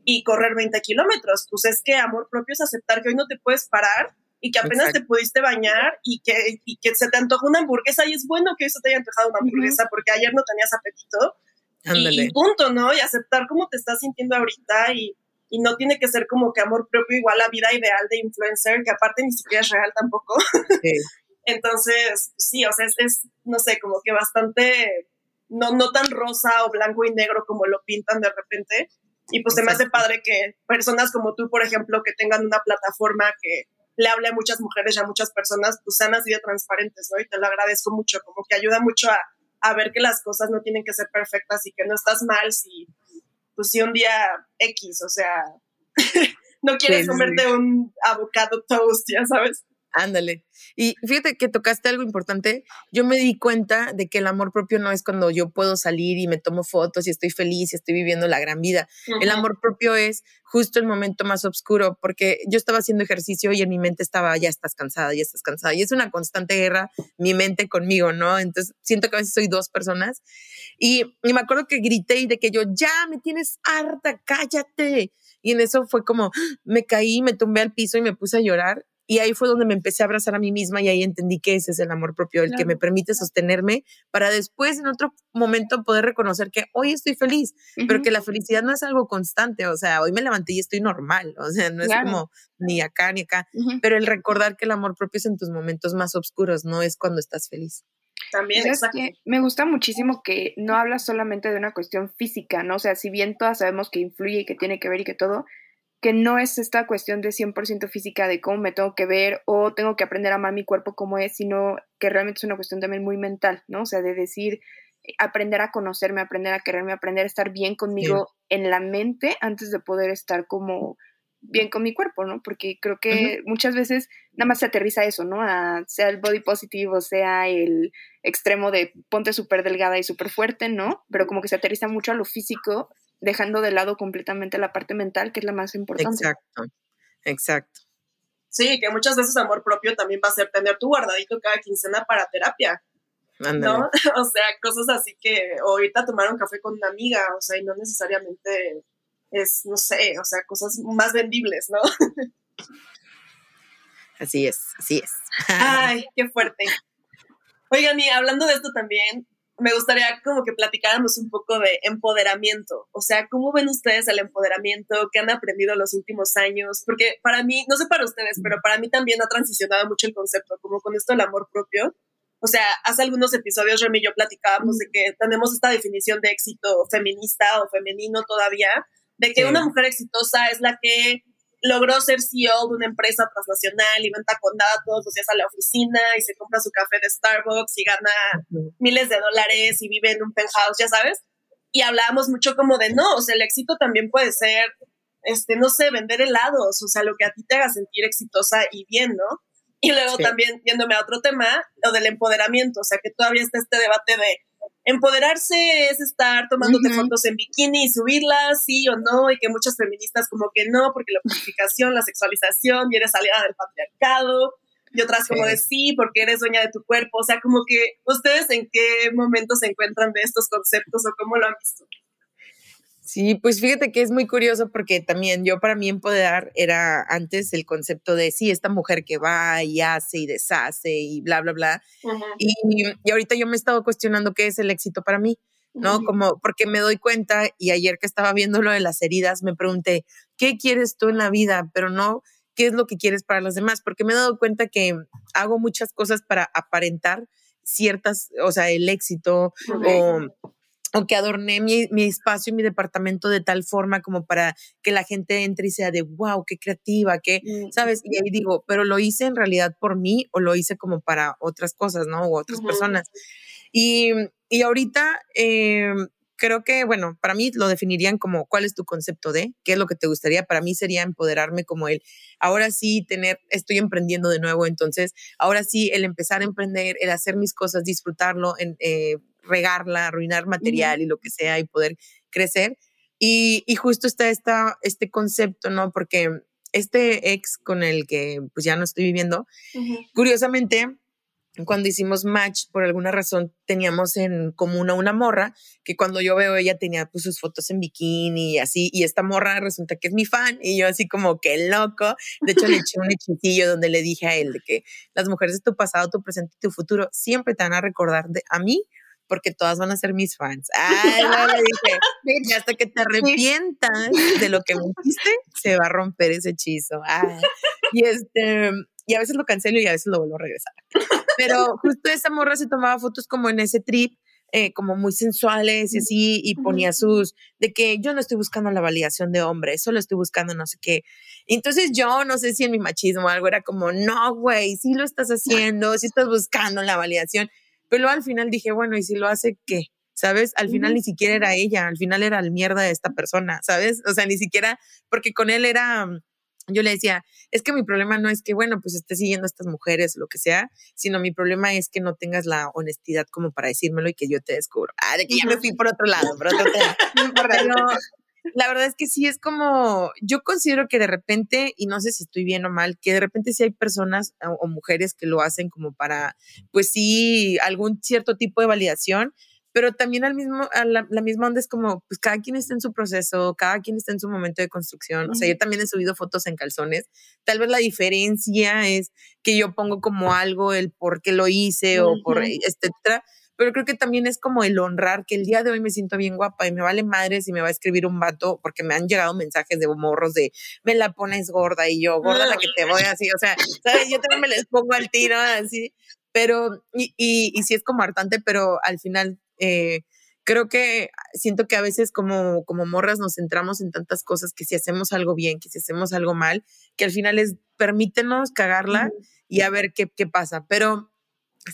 y correr 20 kilómetros. Pues es que amor propio es aceptar que hoy no te puedes parar y que apenas Exacto. te pudiste bañar y que, y que se te antoja una hamburguesa y es bueno que hoy se te haya antojado una hamburguesa uh -huh. porque ayer no tenías apetito. Y, y, punto, ¿no? Y aceptar cómo te estás sintiendo ahorita y, y, no tiene que ser como que amor propio igual a vida ideal de influencer, que aparte ni siquiera es real tampoco. Sí. Entonces, sí, o sea, es, es, no sé, como que bastante, no, no tan rosa o blanco y negro como lo pintan de repente, y pues se me hace padre que personas como tú, por ejemplo, que tengan una plataforma que le hable a muchas mujeres y a muchas personas, pues sean así de transparentes, ¿no? Y te lo agradezco mucho, como que ayuda mucho a, a ver que las cosas no tienen que ser perfectas y que no estás mal si, pues si un día X, o sea, no quieres sí, comerte sí. un avocado toast, ya sabes. Ándale. Y fíjate que tocaste algo importante. Yo me di cuenta de que el amor propio no es cuando yo puedo salir y me tomo fotos y estoy feliz y estoy viviendo la gran vida. Uh -huh. El amor propio es justo el momento más oscuro porque yo estaba haciendo ejercicio y en mi mente estaba, ya estás cansada, ya estás cansada. Y es una constante guerra, mi mente conmigo, ¿no? Entonces siento que a veces soy dos personas. Y, y me acuerdo que grité y de que yo, ya, me tienes harta, cállate. Y en eso fue como, me caí, me tumbé al piso y me puse a llorar y ahí fue donde me empecé a abrazar a mí misma y ahí entendí que ese es el amor propio, el claro. que me permite sostenerme para después en otro momento poder reconocer que hoy estoy feliz, uh -huh. pero que la felicidad no es algo constante, o sea, hoy me levanté y estoy normal, o sea, no claro. es como ni acá ni acá, uh -huh. pero el recordar que el amor propio es en tus momentos más oscuros, no es cuando estás feliz. También, exacto. Que me gusta muchísimo que no hablas solamente de una cuestión física, ¿no? O sea, si bien todas sabemos que influye y que tiene que ver y que todo, que no es esta cuestión de 100% física de cómo me tengo que ver o tengo que aprender a amar mi cuerpo como es, sino que realmente es una cuestión también muy mental, ¿no? O sea, de decir, aprender a conocerme, aprender a quererme, aprender a estar bien conmigo sí. en la mente antes de poder estar como bien con mi cuerpo, ¿no? Porque creo que uh -huh. muchas veces nada más se aterriza eso, ¿no? A, sea el body positive o sea el extremo de ponte súper delgada y súper fuerte, ¿no? Pero como que se aterriza mucho a lo físico dejando de lado completamente la parte mental, que es la más importante. Exacto, exacto. Sí, que muchas veces amor propio también va a ser tener tu guardadito cada quincena para terapia. Ándale. ¿no? O sea, cosas así que o ahorita tomar un café con una amiga, o sea, y no necesariamente es, no sé, o sea, cosas más vendibles, ¿no? Así es, así es. Ay, qué fuerte. Oigan, y hablando de esto también, me gustaría como que platicáramos un poco de empoderamiento. O sea, ¿cómo ven ustedes el empoderamiento? ¿Qué han aprendido los últimos años? Porque para mí, no sé para ustedes, pero para mí también ha transicionado mucho el concepto, como con esto del amor propio. O sea, hace algunos episodios Remy y yo platicábamos de que tenemos esta definición de éxito feminista o femenino todavía, de que Sí. una mujer exitosa es la que logró ser CEO de una empresa transnacional y va entaconada todos los días a la oficina y se compra su café de Starbucks y gana miles de dólares y vive en un penthouse, ya sabes. Y hablábamos mucho como de no, o sea, el éxito también puede ser, este, no sé, vender helados, o sea, lo que a ti te haga sentir exitosa y bien, ¿no? Y luego Sí. también, yéndome a otro tema, lo del empoderamiento, o sea, que todavía está este debate de empoderarse es estar tomándote fotos en bikini y subirlas, sí o no, y que muchas feministas como que no, porque la purificación, la sexualización, y eres aliada del patriarcado, y otras como de sí, porque eres dueña de tu cuerpo, o sea, como que ustedes en qué momento se encuentran de estos conceptos o cómo lo han visto. Sí, pues fíjate que es muy curioso porque también yo para mí empoderar era antes el concepto de sí, esta mujer que va y hace y deshace y bla, bla, bla. Y, y ahorita yo me he estado cuestionando qué es el éxito para mí, ¿no? Como porque me doy cuenta y ayer que estaba viendo lo de las heridas me pregunté, ¿qué quieres tú en la vida? Pero no, ¿qué es lo que quieres para los demás? Porque me he dado cuenta que hago muchas cosas para aparentar ciertas, o sea, el éxito o, o que adorné mi, mi espacio y mi departamento de tal forma como para que la gente entre y sea de, wow, qué creativa, qué, Mm. ¿sabes? Y ahí digo, pero lo hice en realidad por mí o lo hice como para otras cosas, ¿no? O otras Ujú. personas. Y, y ahorita eh, creo que, bueno, para mí lo definirían como cuál es tu concepto de, qué es lo que te gustaría. Para mí sería empoderarme como el, ahora sí tener, estoy emprendiendo de nuevo, entonces, ahora sí el empezar a emprender, el hacer mis cosas, disfrutarlo, en, eh, regarla, arruinar material y lo que sea y poder crecer. Y, y justo está esta, este concepto, ¿no? Porque este ex con el que pues ya no estoy viviendo, curiosamente, cuando hicimos match, por alguna razón teníamos en común a una morra que cuando yo veo ella tenía pues sus fotos en bikini y así, y esta morra resulta que es mi fan y yo así como que loco. De hecho, le eché un hechicillo donde le dije a él de que las mujeres de tu pasado, tu presente y tu futuro siempre te van a recordar de, a mí porque todas van a ser mis fans. Ay, no, le dije, y hasta que te arrepientas de lo que me hiciste, se va a romper ese hechizo. Ay. Y este, y a veces lo cancelo y a veces lo vuelvo a regresar. Pero justo esa morra se tomaba fotos como en ese trip, eh, como muy sensuales y así, y ponía sus, de que yo no estoy buscando la validación de hombre, solo estoy buscando no sé qué. Entonces yo no sé si en mi machismo o algo era como, no, güey, sí lo estás haciendo, sí estás buscando la validación. Pero al final dije, bueno, ¿y si lo hace qué? ¿Sabes? Al final ni siquiera era ella, al final era el mierda de esta persona, ¿sabes? O sea, ni siquiera, porque con él era, mm, yo le decía, es que mi problema no es que, bueno, pues estés siguiendo a estas mujeres o lo que sea, sino mi problema es que no tengas la honestidad como para decírmelo y que yo te descubro. Ah, de que ya me fui por otro lado, por otro tema. Pero la verdad es que sí es como, yo considero que de repente, y no sé si estoy bien o mal, que de repente sí hay personas o, o mujeres que lo hacen como para, pues sí, algún cierto tipo de validación, pero también al mismo, a la, la misma onda es como, pues cada quien está en su proceso, cada quien está en su momento de construcción. O sea, yo también he subido fotos en calzones. Tal vez la diferencia es que yo pongo como algo el por qué lo hice o por, etcétera pero creo que también es como el honrar que el día de hoy me siento bien guapa y me vale madre si me va a escribir un vato, porque me han llegado mensajes de morros de me la pones gorda y yo, gorda la que te voy así, o sea, ¿sabes? Yo también me les pongo al tiro así, pero, y, y, y sí es como hartante, pero al final eh, creo que siento que a veces como, como morras nos centramos en tantas cosas que si hacemos algo bien, que si hacemos algo mal, que al final es permítenos cagarla y a ver qué, qué pasa, pero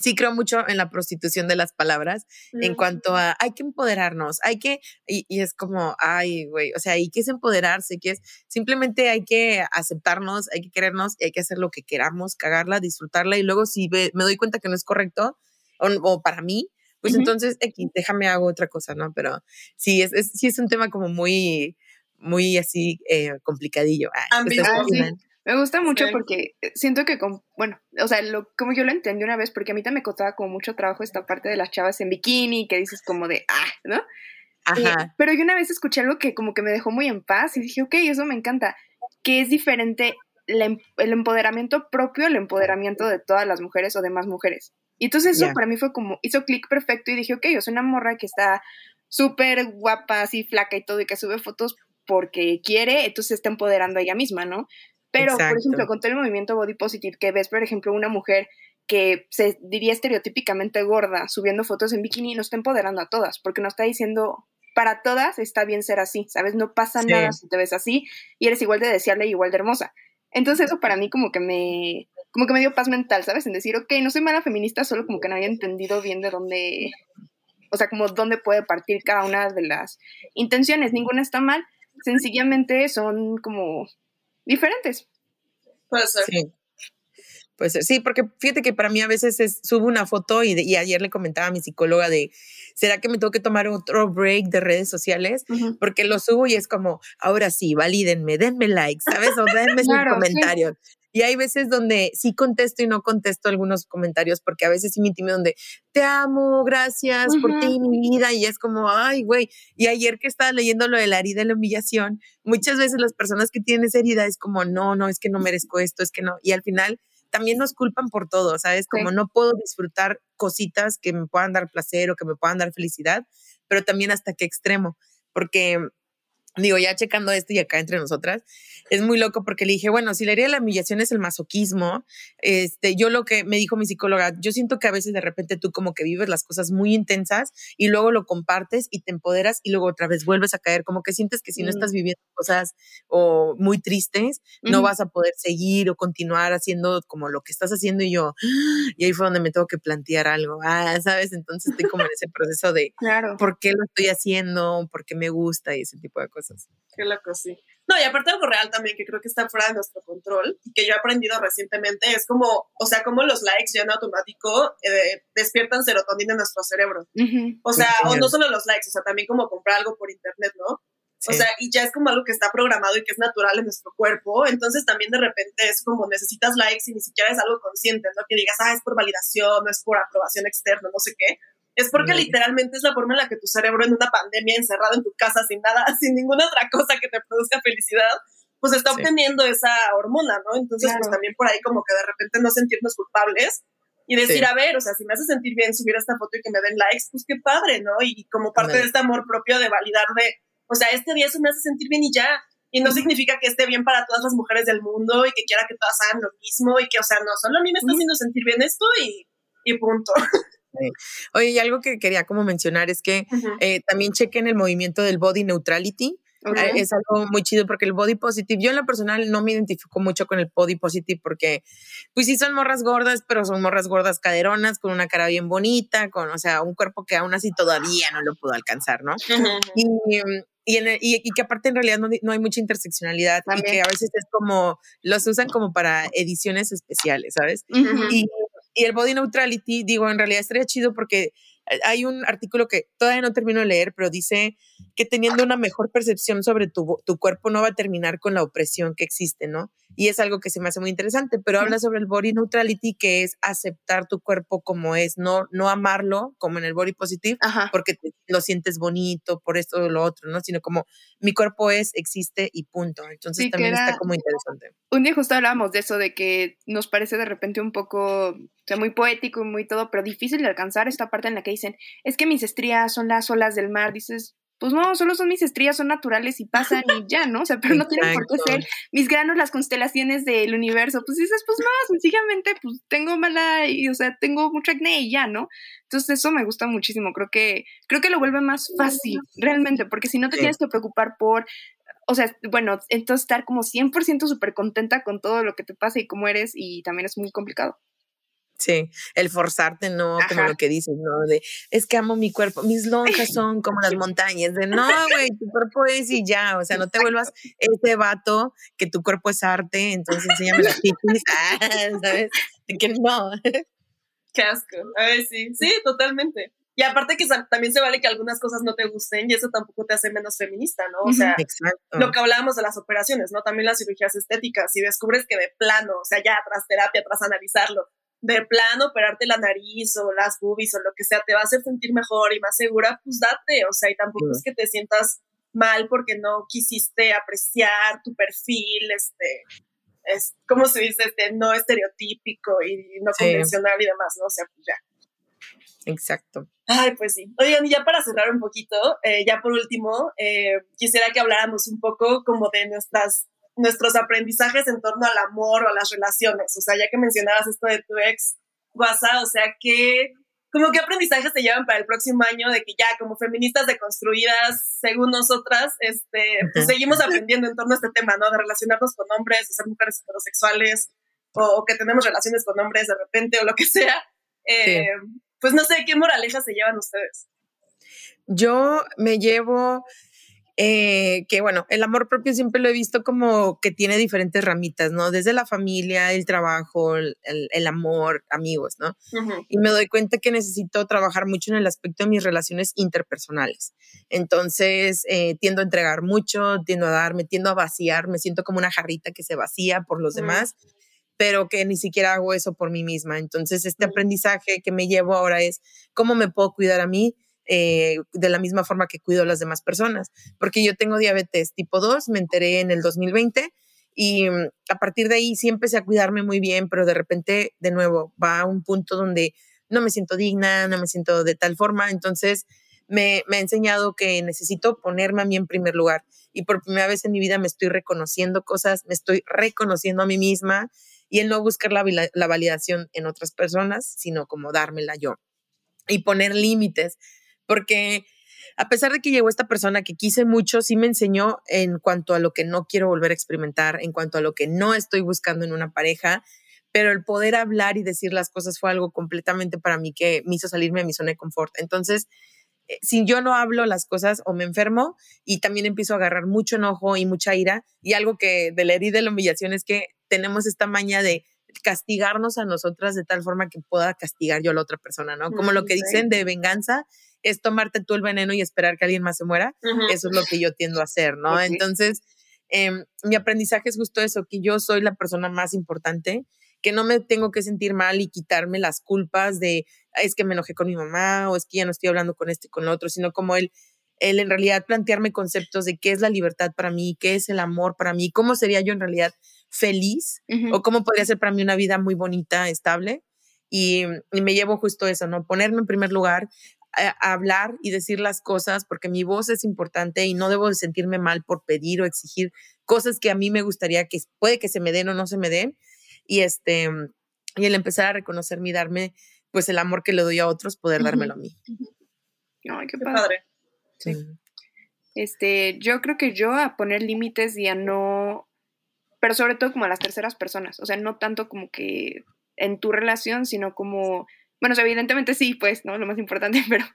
sí creo mucho en la prostitución de las palabras en cuanto a hay que empoderarnos, hay que, y, y es como, ay, güey, o sea, ¿y qué es empoderarse? ¿Qué es? Simplemente hay que aceptarnos, hay que querernos, y hay que hacer lo que queramos, cagarla, disfrutarla, y luego si ve- me doy cuenta que no es correcto, o, o para mí, pues entonces X, déjame hago otra cosa, ¿no? Pero sí, es, es- sí es un tema como muy, muy así eh, complicadillo. Ah, Ambiguo. ¿ustedes qué Ah, sí. Me gusta mucho Sí. porque siento que, con, bueno, o sea, lo, como yo lo entendí una vez, porque a mí también me costaba como mucho trabajo esta parte de las chavas en bikini, que dices como de, ah, ¿no? Eh, Ajá. pero yo una vez escuché algo que como que me dejó muy en paz y dije, ok, eso me encanta, que es diferente em- el empoderamiento propio al empoderamiento de todas las mujeres o demás mujeres. Y entonces eso para mí fue como, hizo clic perfecto y dije, ok, soy una morra que está súper guapa, así flaca y todo, y que sube fotos porque quiere, entonces está empoderando a ella misma, ¿no? Pero, por ejemplo, con todo el movimiento body positive, que ves, por ejemplo, una mujer que se diría estereotípicamente gorda subiendo fotos en bikini, no está empoderando a todas, porque no está diciendo, para todas está bien ser así, ¿sabes? No pasa Sí. nada si te ves así y eres igual de deseable y igual de hermosa. Entonces eso para mí como que me como que me dio paz mental, ¿sabes? En decir, ok, no soy mala feminista, solo como que no había entendido bien de dónde, o sea, como dónde puede partir cada una de las intenciones. Ninguna está mal, sencillamente son como diferentes. Puede ser. Sí. Puede ser. Sí, porque fíjate que para mí a veces es, subo una foto y, de- y ayer le comentaba a mi psicóloga de, ¿será que me tengo que tomar otro break de redes sociales? Porque lo subo y es como, ahora sí, valídenme, denme likes, ¿sabes? O denme sus Claro, sí. Y hay veces donde sí contesto y no contesto algunos comentarios porque a veces sí me intimido donde te amo, gracias por ti, mi vida. Y es como, ay, güey. Y ayer que estaba leyendo lo de la herida y la humillación, muchas veces las personas que tienen esa herida es como, no, no, es que no merezco esto, es que no. Y al final también nos culpan por todo, ¿sabes? Como no puedo disfrutar cositas que me puedan dar placer o que me puedan dar felicidad, pero también hasta qué extremo. Porque digo, ya checando esto y acá entre nosotras, es muy loco porque le dije, bueno, si la herida de la humillación es el masoquismo, este, yo lo que me dijo mi psicóloga, yo siento que a veces de repente tú como que vives las cosas muy intensas y luego lo compartes y te empoderas y luego otra vez vuelves a caer, como que sientes que si no Mm. estás viviendo cosas o muy tristes, no vas a poder seguir o continuar haciendo como lo que estás haciendo y yo, y ahí fue donde me tengo que plantear algo, ah, ¿sabes? Entonces estoy como en ese proceso de Claro. por qué lo estoy haciendo, por qué me gusta y ese tipo de cosas. Qué loco, sí. No, y aparte algo real también que creo que está fuera de nuestro control y que yo he aprendido recientemente es como, o sea, como los likes ya en automático eh, despiertan serotonina en nuestro cerebro. Ujú. O Sí, sea, o cañón. no solo los likes, o sea, también como comprar algo por internet, ¿no? O Sí. sea, y ya es como algo que está programado y que es natural en nuestro cuerpo, entonces también de repente es como necesitas likes y ni siquiera es algo consciente, ¿no? Que digas, ah, es por validación, no es por aprobación externa, no sé qué. Es porque Mm. literalmente es la forma en la que tu cerebro en una pandemia encerrado en tu casa sin nada, sin ninguna otra cosa que te produzca felicidad, pues está Sí. obteniendo esa hormona, ¿no? Entonces, pues Claro. también por ahí como que de repente no sentirnos culpables y decir, Sí. a ver, o sea, si me hace sentir bien subir esta foto y que me den likes, pues qué padre, ¿no? Y como parte Ándale. de este amor propio de validar de, o sea, este día eso me hace sentir bien y ya. Y no significa que esté bien para todas las mujeres del mundo y que quiera que todas hagan lo mismo y que, o sea, no, solo a mí me está haciendo sentir bien esto y, y punto. Oye, y algo que quería como mencionar es que eh, también chequen el movimiento del body neutrality. Eh, Es algo muy chido porque el body positive, yo en lo personal no me identifico mucho con el body positive porque, pues sí son morras gordas, pero son morras gordas caderonas, con una cara bien bonita, con, o sea, un cuerpo que aún así todavía no lo puedo alcanzar, ¿no? Y, y, en el- y- y que aparte en realidad no, no hay mucha interseccionalidad y También. que a veces es como, los usan como para ediciones especiales, ¿sabes? Y, y el body neutrality, digo, en realidad estaría chido porque hay un artículo que todavía no termino de leer, pero dice que teniendo una mejor percepción sobre tu, tu cuerpo no va a terminar con la opresión que existe, ¿no? Y es algo que se me hace muy interesante, pero habla sobre el body neutrality, que es aceptar tu cuerpo como es, no, no amarlo como en el body positive, Ajá. porque te- lo sientes bonito, por esto o lo otro, ¿no? Sino como mi cuerpo es, existe y punto. Entonces Sí, también era- está como interesante. Un día justo hablábamos de eso, de que nos parece de repente un poco, o sea, muy poético y muy todo, pero difícil de alcanzar esta parte en la que dicen, es que mis estrías son las olas del mar. Dices, pues no, solo son mis estrías, son naturales y pasan y ya, ¿no? O sea, pero no tienen por qué ser mis granos, las constelaciones del universo. Pues dices, pues no, sencillamente, pues tengo mala, y, o sea, tengo mucho acné y ya, ¿no? Entonces eso me gusta muchísimo. Creo que, creo que lo vuelve más fácil, realmente, porque si no te Sí. tienes que preocupar por o sea, bueno, entonces estar como 100% súper contenta con todo lo que te pasa y cómo eres y también es muy complicado. Sí, el forzarte, no, como Ajá. lo que dices, ¿no? De, es que amo mi cuerpo, mis lonjas son como las montañas, de, no, güey, tu cuerpo es y ya, o sea, no te vuelvas ese vato que tu cuerpo es arte, entonces enséñame las chichis, ah, ¿sabes? De que no. Qué asco. Ay, sí, sí, totalmente. Y aparte que también se vale que algunas cosas no te gusten y eso tampoco te hace menos feminista, ¿no? O sea, Exacto. lo que hablábamos de las operaciones, ¿no? También las cirugías estéticas. Si descubres que de plano, o sea, ya tras terapia, tras analizarlo, de plano operarte la nariz o las boobies o lo que sea, te va a hacer sentir mejor y más segura, pues date. O sea, y tampoco Sí. es que te sientas mal porque no quisiste apreciar tu perfil, este, es, ¿cómo se dice? Este, no estereotípico y no Sí. convencional y demás, ¿no? O sea, pues ya. Exacto. Ay, pues sí. Oigan, y ya para cerrar un poquito, eh, ya por último, eh, quisiera que habláramos un poco como de nuestras, nuestros aprendizajes en torno al amor o a las relaciones. O sea, ya que mencionabas esto de tu ex, Guasa, o sea, que, como qué aprendizajes te llevan para el próximo año de que ya como feministas deconstruidas, según nosotras, este, pues seguimos aprendiendo en torno a este tema, ¿no? De relacionarnos con hombres, de ser mujeres heterosexuales, o, o que tenemos relaciones con hombres de repente, o lo que sea. Eh, Pues no sé, ¿qué moraleja se llevan ustedes? Yo me llevo eh, que, bueno, el amor propio siempre lo he visto como que tiene diferentes ramitas, ¿no? Desde la familia, el trabajo, el, el- amor, amigos, ¿no? Y me doy cuenta que necesito trabajar mucho en el aspecto de mis relaciones interpersonales. Entonces, eh, tiendo a entregar mucho, tiendo a dar, me tiendo a vaciar, me siento como una jarrita que se vacía por los demás, pero que ni siquiera hago eso por mí misma. Entonces, este aprendizaje que me llevo ahora es cómo me puedo cuidar a mí. Eh, de la misma forma que cuido a las demás personas, porque yo tengo diabetes tipo 2, me enteré en el 2020 y mm, a partir de ahí sí empecé a cuidarme muy bien, pero de repente, de nuevo, va a un punto donde no me siento digna, no me siento de tal forma. Entonces, me, me ha enseñado que necesito ponerme a mí en primer lugar. Y por primera vez en mi vida me estoy reconociendo cosas, me estoy reconociendo a mí misma y el no buscar la, la validación en otras personas, sino como dármela yo. Y poner límites, porque a pesar de que llegó esta persona que quise mucho, sí me enseñó en cuanto a lo que no quiero volver a experimentar, en cuanto a lo que no estoy buscando en una pareja, pero el poder hablar y decir las cosas fue algo completamente para mí que me hizo salirme de mi zona de confort. Entonces, eh, si yo no hablo las cosas o me enfermo y también empiezo a agarrar mucho enojo y mucha ira y algo que de la herida de la humillación es que tenemos esta maña de castigarnos a nosotras de tal forma que pueda castigar yo a la otra persona, ¿no? Como lo que dicen de venganza es tomarte tú el veneno y esperar que alguien más se muera. Eso es lo que yo tiendo a hacer, ¿no? Entonces, em, mi aprendizaje es justo eso, que yo soy la persona más importante, que no me tengo que sentir mal y quitarme las culpas de, "Ay, es que me enojé con mi mamá o es que ya no estoy hablando con este y con el otro, sino como el, el en realidad plantearme conceptos de qué es la libertad para mí, qué es el amor para mí, cómo sería yo en realidad feliz o cómo podría ser para mí una vida muy bonita, estable. Y, y me llevo justo eso, ¿no? Ponerme en primer lugar, a, hablar y decir las cosas, porque mi voz es importante y no debo de sentirme mal por pedir o exigir cosas que a mí me gustaría que puede que se me den o no se me den. Y este, y el empezar a reconocerme y darme, pues el amor que le doy a otros, poder dármelo a mí. Ay, qué Qué padre. padre. Sí. Este, yo creo que yo a poner límites y a no, pero sobre todo como a las terceras personas, o sea, no tanto como que en tu relación, sino como, bueno, o sea, evidentemente sí, pues, ¿no? Lo más importante, pero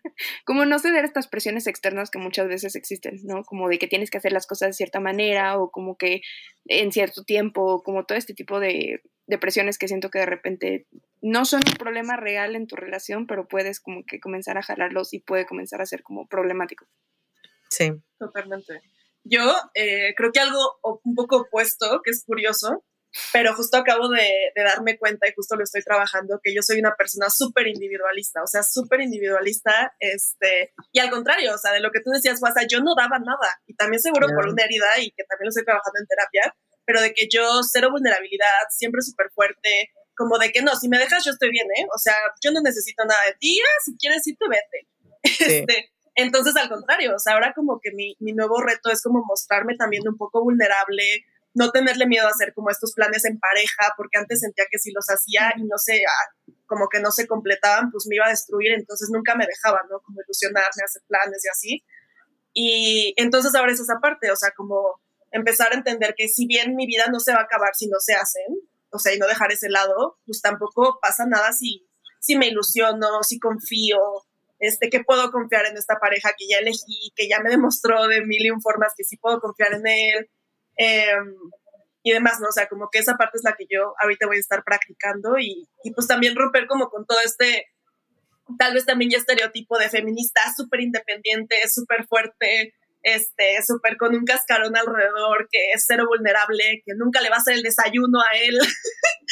como no ceder a estas presiones externas que muchas veces existen, ¿no? Como de que tienes que hacer las cosas de cierta manera o como que en cierto tiempo, como todo este tipo de, de presiones que siento que de repente no son un problema real en tu relación, pero puedes como que comenzar a jalarlos y puede comenzar a ser como problemático. Sí. Totalmente. Yo eh, creo que algo un poco opuesto, que es curioso, pero justo acabo de, de darme cuenta y justo lo estoy trabajando, que yo soy una persona súper individualista, o sea, súper individualista, este, y al contrario, o sea, de lo que tú decías, Guasa, yo no daba nada, y también seguro por Claro. una herida y que también lo estoy trabajando en terapia, pero de que yo cero vulnerabilidad, siempre súper fuerte, como de que no, si me dejas yo estoy bien, ¿eh? O sea, yo no necesito nada de ti, ah, si quieres sí tú vete. Este, entonces, al contrario, o sea, ahora como que mi, mi nuevo reto es como mostrarme también un poco vulnerable, no tenerle miedo a hacer como estos planes en pareja, porque antes sentía que si los hacía y no sé, ah, como que no se completaban, pues me iba a destruir, entonces nunca me dejaba, ¿no? Como ilusionarme, hacer planes y así. Y entonces ahora es esa parte, o sea, como empezar a entender que si bien mi vida no se va a acabar si no se hacen, o sea, y no dejar ese lado, pues tampoco pasa nada si, si me ilusiono, si confío, este, que puedo confiar en esta pareja que ya elegí, que ya me demostró de mil y un formas que sí puedo confiar en él, em, y demás, ¿no? O sea, como que esa parte es la que yo ahorita voy a estar practicando y, y pues también romper como con todo este tal vez también ya estereotipo de feminista súper independiente, súper fuerte, este, súper con un cascarón alrededor, que es cero vulnerable, que nunca le va a hacer el desayuno a él.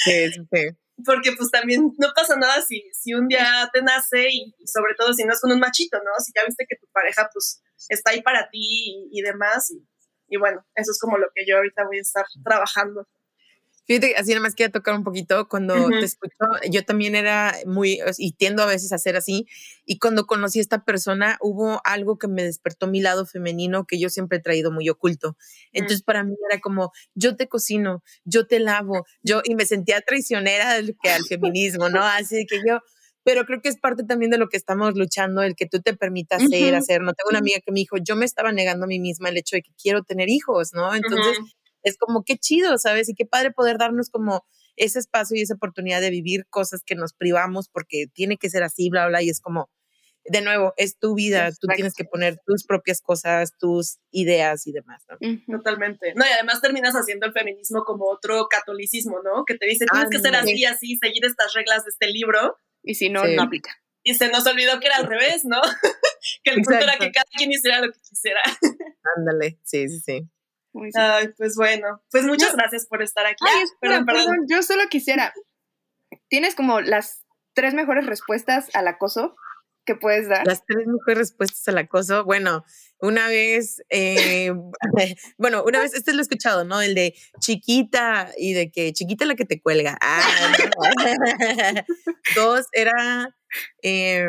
Sí, sí. Porque pues también no pasa nada si, si un día te nace y, y sobre todo si no es con un machito, ¿no? Si ya viste que tu pareja pues está ahí para ti y, y demás. Y, y bueno, eso es como lo que yo ahorita voy a estar trabajando. Fíjate, así nada más quería tocar un poquito. Cuando te escucho, yo también era muy, y tiendo a veces a ser así. Y cuando conocí a esta persona, hubo algo que me despertó mi lado femenino que yo siempre he traído muy oculto. Entonces, para mí era como, yo te cocino, yo te lavo, yo, y me sentía traicionera del que al feminismo, ¿no? Así que yo, pero creo que es parte también de lo que estamos luchando, el que tú te permitas ser, Ujú. hacer. No tengo una amiga que me dijo, yo me estaba negando a mí misma el hecho de que quiero tener hijos, ¿no? Entonces, es como qué chido, ¿sabes? Y qué padre poder darnos como ese espacio y esa oportunidad de vivir cosas que nos privamos porque tiene que ser así, bla, bla, y es como, de nuevo, es tu vida, tú tienes que poner tus propias cosas, tus ideas y demás, ¿no? Ujú. Totalmente. No, y además terminas haciendo el feminismo como otro catolicismo, ¿no? Que te dice, tienes que ser así, así, seguir estas reglas de este libro. Y si no, Sí. no aplica. Y se nos olvidó que era al revés, ¿no? que el punto era Exacto. que cada quien hiciera lo que quisiera. Ándale, sí, sí, sí. Ay, pues bueno, pues muchas gracias por estar aquí. Ay, Ah, espera, perdón, perdón. perdón, yo solo quisiera. ¿Tienes como las tres mejores respuestas al acoso que puedes dar? Las tres mejores respuestas al acoso. Bueno, una vez, eh, bueno, una vez, este lo he escuchado, ¿no? El de chiquita y de que chiquita la que te cuelga. Ah, no. Dos era, eh,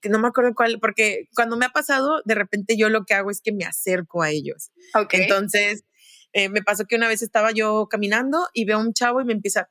que no me acuerdo cuál, porque cuando me ha pasado, de repente yo lo que hago es que me acerco a ellos. Entonces, eh, me pasó que una vez estaba yo caminando y veo a un chavo y me empieza,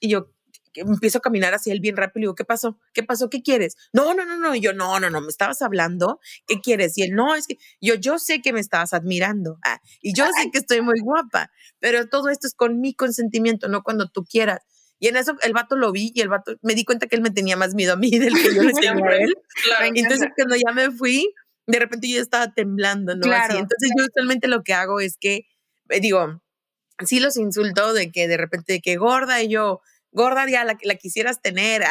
y yo empiezo a caminar hacia él bien rápido y digo, ¿qué pasó? ¿Qué pasó? ¿Qué quieres? No, no, no, no. Y yo, no, no, no, me estabas hablando. ¿Qué quieres? Y él, no, es que yo, yo sé que me estabas admirando. Ah, y yo sé que estoy muy guapa, pero todo esto es con mi consentimiento, no cuando tú quieras. Y en eso el vato lo vi y el vato me di cuenta que él me tenía más miedo a mí del que yo le tenía a él. Claro. Entonces encanta. cuando ya me fui, de repente yo estaba temblando, ¿no? Claro. Así. Entonces yo usualmente lo que hago es que, eh, digo, sí los insulto de que de repente de que gorda y yo, gorda ya la, la quisieras tener,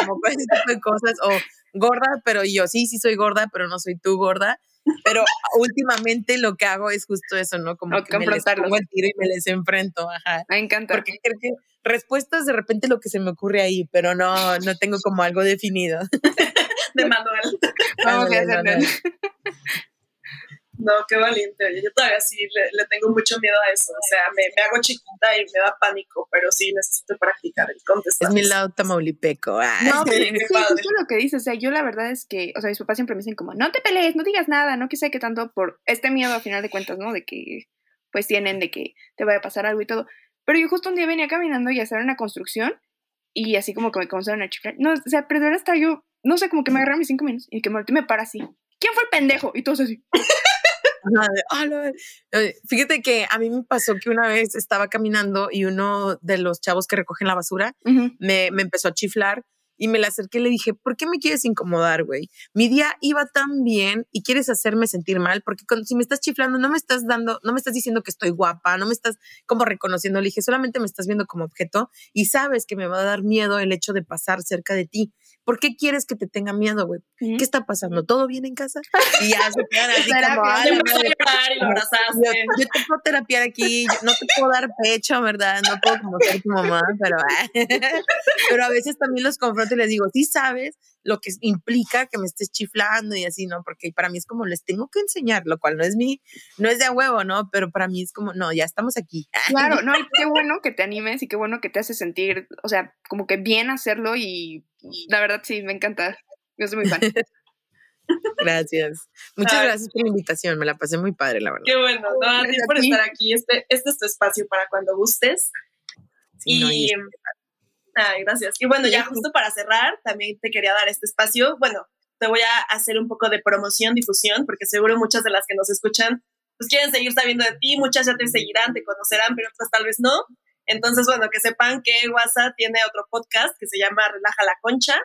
como ese tipo de cosas, o gorda, pero yo sí, sí soy gorda, pero no soy tú gorda. Pero últimamente lo que hago es justo eso, ¿no? Como O que me les pongo el tiro y me les enfrento, ajá. Me encanta. Porque creo que respuestas de repente lo que se me ocurre ahí, pero no, no tengo como algo definido. De Manuel. Vamos a hacerlo. No, qué valiente. Oye, yo todavía sí le, le tengo mucho miedo a eso. O sea, me, me hago chiquita y me da pánico, pero sí necesito practicar y contestar. Es mi lado tamaulipeco. ah. No, pero Sí, sí, justo lo que dices, o sea, yo la verdad es que, o sea, mis papás siempre me dicen como, no te pelees, no digas nada, no que sé qué tanto por este miedo a final de cuentas, ¿no? De que, pues tienen de que te vaya a pasar algo y todo. Pero yo justo un día venía caminando y hacer una construcción y así como que me comenzaron a chiflar. No, o sea, pero ahora hasta yo, no sé, como que me agarraron mis cinco minutos y que me me para así. ¿Quién fue el pendejo? Y todos así. Fíjate que a mí me pasó que una vez estaba caminando y uno de los chavos que recogen la basura me, me empezó a chiflar y me le acerqué y le dije, ¿por qué me quieres incomodar, güey? Mi día iba tan bien y quieres hacerme sentir mal porque cuando, si me estás chiflando no me estás dando, no me estás diciendo que estoy guapa, no me estás como reconociendo. Le dije, solamente me estás viendo como objeto y sabes que me va a dar miedo el hecho de pasar cerca de ti. ¿Por qué quieres que te tenga miedo, güey? ¿Qué está pasando? ¿Todo bien en casa? Y ya se quedan así como. "A a madre". llorar y lo Yo, abrazaste. yo te puedo terapiar aquí, yo no te puedo dar pecho, ¿verdad? No puedo como ser tu mamá, pero, pero a veces también los confronto y les digo, sí sabes lo que implica que me estés chiflando y así, ¿no? Porque para mí es como les tengo que enseñar, lo cual no es mi, no es de a huevo, ¿no? Pero para mí es como, no, ya estamos aquí. Claro, no, y qué bueno que te animes y qué bueno que te hace sentir, o sea, como que bien hacerlo y la verdad sí, me encanta. Yo soy muy fan. Gracias. Muchas gracias por la invitación, me la pasé muy padre, la verdad. Qué bueno, no, a ti Gracias a por ti. estar aquí. Este, este es tu espacio para cuando gustes. Sí, y ay, gracias. Y bueno, ya justo para cerrar, también te quería dar este espacio. Bueno, te voy a hacer un poco de promoción, difusión, porque seguro muchas de las que nos escuchan pues quieren seguir sabiendo de ti, muchas ya te seguirán, te conocerán, pero otras tal vez no. Entonces, bueno, que sepan que WhatsApp tiene otro podcast que se llama Relaja la Concha.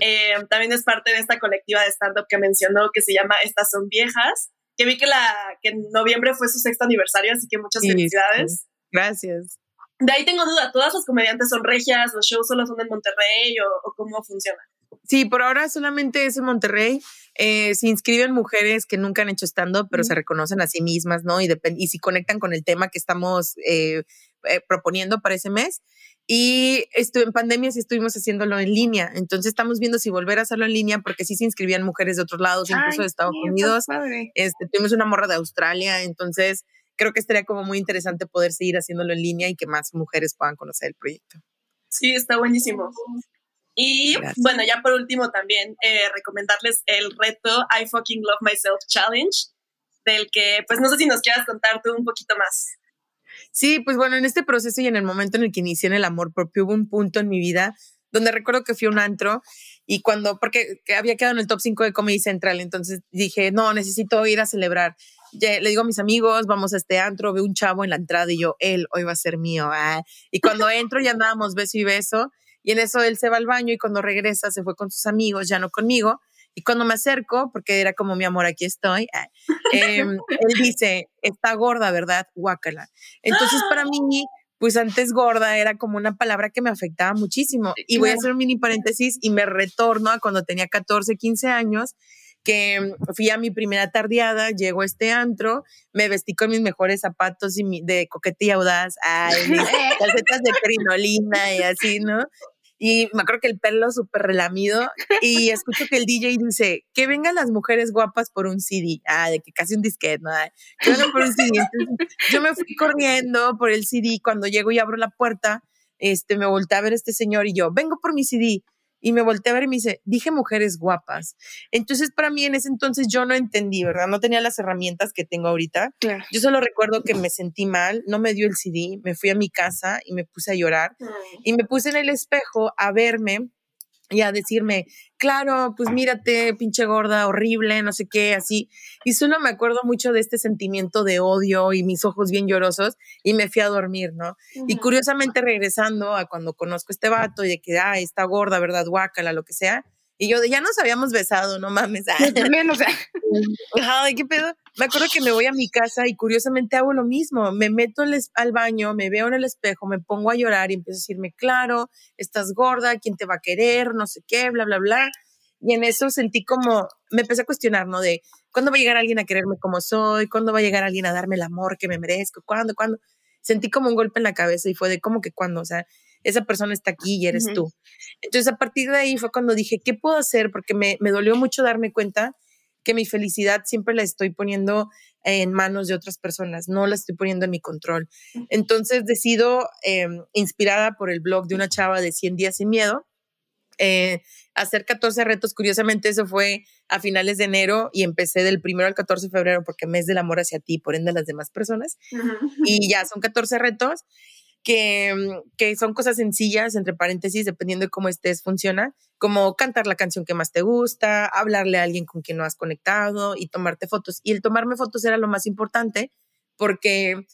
Eh, también es parte de esta colectiva de stand-up que mencionó que se llama Estas son viejas, que vi que, la, que en noviembre fue su sexto aniversario, así que muchas Sí, felicidades. Gracias. De ahí tengo duda, ¿todas las comediantes son regias? ¿Los shows solo son en Monterrey o, o cómo funciona? Sí, por ahora solamente es en Monterrey. Eh, se inscriben mujeres que nunca han hecho stand-up, pero se reconocen a sí mismas, ¿no? Y, y si conectan con el tema que estamos eh, eh, proponiendo para ese mes. Y estuve en pandemia sí estuvimos haciéndolo en línea. Entonces estamos viendo si volver a hacerlo en línea porque sí se inscribían mujeres de otros lados, incluso de Estados Unidos. Este, tuvimos una morra de Australia. Entonces creo que estaría como muy interesante poder seguir haciéndolo en línea y que más mujeres puedan conocer el proyecto. Sí, está buenísimo. Y bueno, ya por último también eh, recomendarles el reto I Fucking Love Myself Challenge, del que pues no sé si nos quieras contar tú un poquito más. Sí, pues bueno, en este proceso y en el momento en el que inicié en el amor propio hubo un punto en mi vida donde recuerdo que fui a un antro y cuando, porque había quedado en el top 5 de Comedy Central, entonces dije, no, necesito ir a celebrar. Le digo a mis amigos, vamos a este antro, veo un chavo en la entrada y yo, él hoy va a ser mío. Ah". Y cuando entro ya andábamos beso y beso y en eso él se va al baño y cuando regresa se fue con sus amigos, ya no conmigo. Y cuando me acerco, porque era como mi amor, aquí estoy, ah, em, él dice, está gorda, ¿verdad? Guácala. Entonces para mí, pues antes gorda era como una palabra que me afectaba muchísimo. Y voy a hacer un mini paréntesis y me retorno a cuando tenía 14, 15 años que fui a mi primera tardeada, llego a este antro, me vestí con mis mejores zapatos y de coquetilla audaz, ay, mis calcetas de crinolina y así, ¿no? Y me acuerdo que el pelo súper relamido y escucho que el DJ dice, que vengan las mujeres guapas por un CD. Ah, de que casi un disquete, ¿no? Que vengan por un CD. yo me fui corriendo por el CD. Cuando llego y abro la puerta, este, me volteé a ver a este señor y yo, vengo por mi CD y me volteé a ver y me dice, dije mujeres guapas. Entonces, para mí en ese entonces yo no entendí, ¿verdad? No tenía las herramientas que tengo ahorita. Claro. Yo solo recuerdo que me sentí mal, no me dio el CD, me fui a mi casa y me puse a llorar y me puse en el espejo a verme y a decirme, claro, pues mírate, pinche gorda, horrible, no sé qué, así. Y solo me acuerdo mucho de este sentimiento de odio y mis ojos bien llorosos y me fui a dormir, ¿no? Y curiosamente regresando a cuando conozco a este vato y de que, ah, está gorda, ¿verdad? Guácala, lo que sea. Y yo de ya nos habíamos besado, no mames. También, o sea. Ay, qué pedo. Me acuerdo que me voy a mi casa y curiosamente hago lo mismo. Me meto al baño, me veo en el espejo, me pongo a llorar y empiezo a decirme, claro, estás gorda, ¿quién te va a querer? No sé qué, bla, bla, bla. Y en eso sentí como, me empecé a cuestionar, ¿no? De, ¿cuándo va a llegar alguien a quererme como soy? ¿Cuándo va a llegar alguien a darme el amor que me merezco? ¿Cuándo? ¿Cuándo? Sentí como un golpe en la cabeza y fue de, ¿cómo que cuándo? O sea, esa persona está aquí y eres tú. Entonces, a partir de ahí fue cuando dije, ¿qué puedo hacer? Porque me, me dolió mucho darme cuenta que mi felicidad siempre la estoy poniendo en manos de otras personas, no la estoy poniendo en mi control. Entonces decido, em, inspirada por el blog de una chava de 100 días sin miedo, eh, hacer 14 retos. Curiosamente, eso fue a finales de enero y empecé del primero al 14 de febrero porque mes del amor hacia ti, por ende, las demás personas. Y ya son 14 retos que, mm, que son cosas sencillas, entre paréntesis, dependiendo de cómo estés, funciona, como cantar la canción que más te gusta, hablarle a alguien con quien no has conectado y tomarte fotos. Y el tomarme fotos era lo más importante porque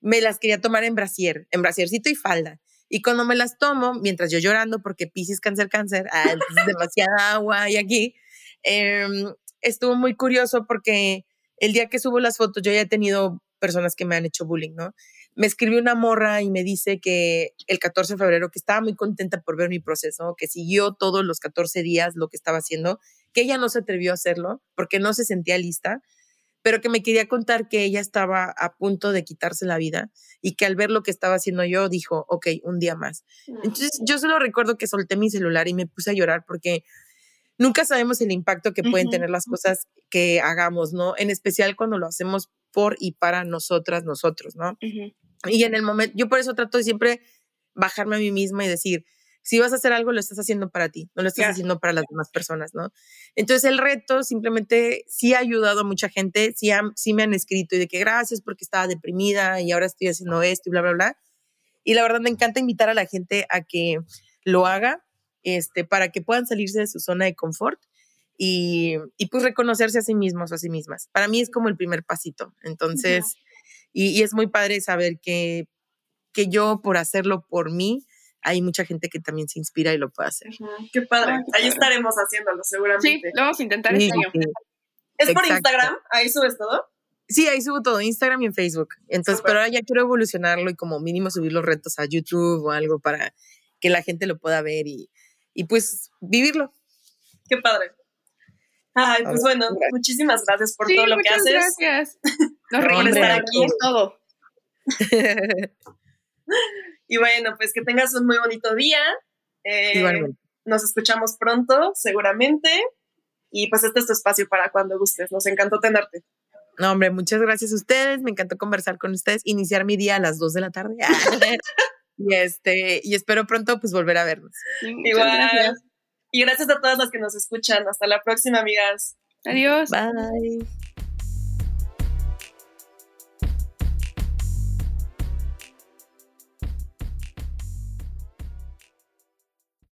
me las quería tomar en brasier, en brasiercito y falda. Y cuando me las tomo, mientras yo llorando, porque Pisces, cáncer, cáncer, ah, demasiada agua y aquí, em, estuvo muy curioso porque el día que subo las fotos, yo ya he tenido personas que me han hecho bullying, ¿no? Me escribió una morra y me dice que el 14 de febrero, que estaba muy contenta por ver mi proceso, que siguió todos los 14 días lo que estaba haciendo, que ella no se atrevió a hacerlo porque no se sentía lista, pero que me quería contar que ella estaba a punto de quitarse la vida y que al ver lo que estaba haciendo yo dijo, ok, un día más. Entonces yo solo recuerdo que solté mi celular y me puse a llorar porque nunca sabemos el impacto que pueden tener las cosas que hagamos, ¿no? En especial cuando lo hacemos por y para nosotras, nosotros, ¿no? Y en el momento, yo por eso trato de siempre bajarme a mí misma y decir, si vas a hacer algo, lo estás haciendo para ti, no lo estás haciendo para las demás personas, ¿no? Entonces el reto simplemente sí ha ayudado a mucha gente, sí, sí me han escrito y de que gracias porque estaba deprimida y ahora estoy haciendo esto y bla, bla, bla. Y la verdad me encanta invitar a la gente a que lo haga, este, para que puedan salirse de su zona de confort y, y pues reconocerse a sí mismos o a sí mismas. Para mí es como el primer pasito. Entonces... Y, es muy padre saber que, que yo por hacerlo por mí, hay mucha gente que también se inspira y lo puede hacer. Qué padre. Ahí estaremos haciéndolo seguramente. Sí, lo vamos a intentar este año. ¿Es por Instagram? ¿Ahí subes todo? Sí, ahí subo todo, Instagram y en Facebook. Entonces, pero ahora ya quiero evolucionarlo y como mínimo subir los retos a YouTube o algo para que la gente lo pueda ver y, y pues vivirlo. Qué padre. Ay, pues bueno, Gracias. muchísimas gracias por Sí, todo lo que muchas haces. gracias. Nos estar aquí. todo. Y bueno, pues que tengas un muy bonito día. Eh, Igualmente. Nos escuchamos pronto, seguramente. Y pues este es tu espacio para cuando gustes. Nos encantó tenerte. No, hombre, muchas gracias a ustedes. Me encantó conversar con ustedes, iniciar mi día a las 2 de la tarde. y este, y espero pronto pues volver a vernos. Igual. gracias. Y gracias a todas las que nos escuchan. Hasta la próxima, amigas. Adiós. Bye.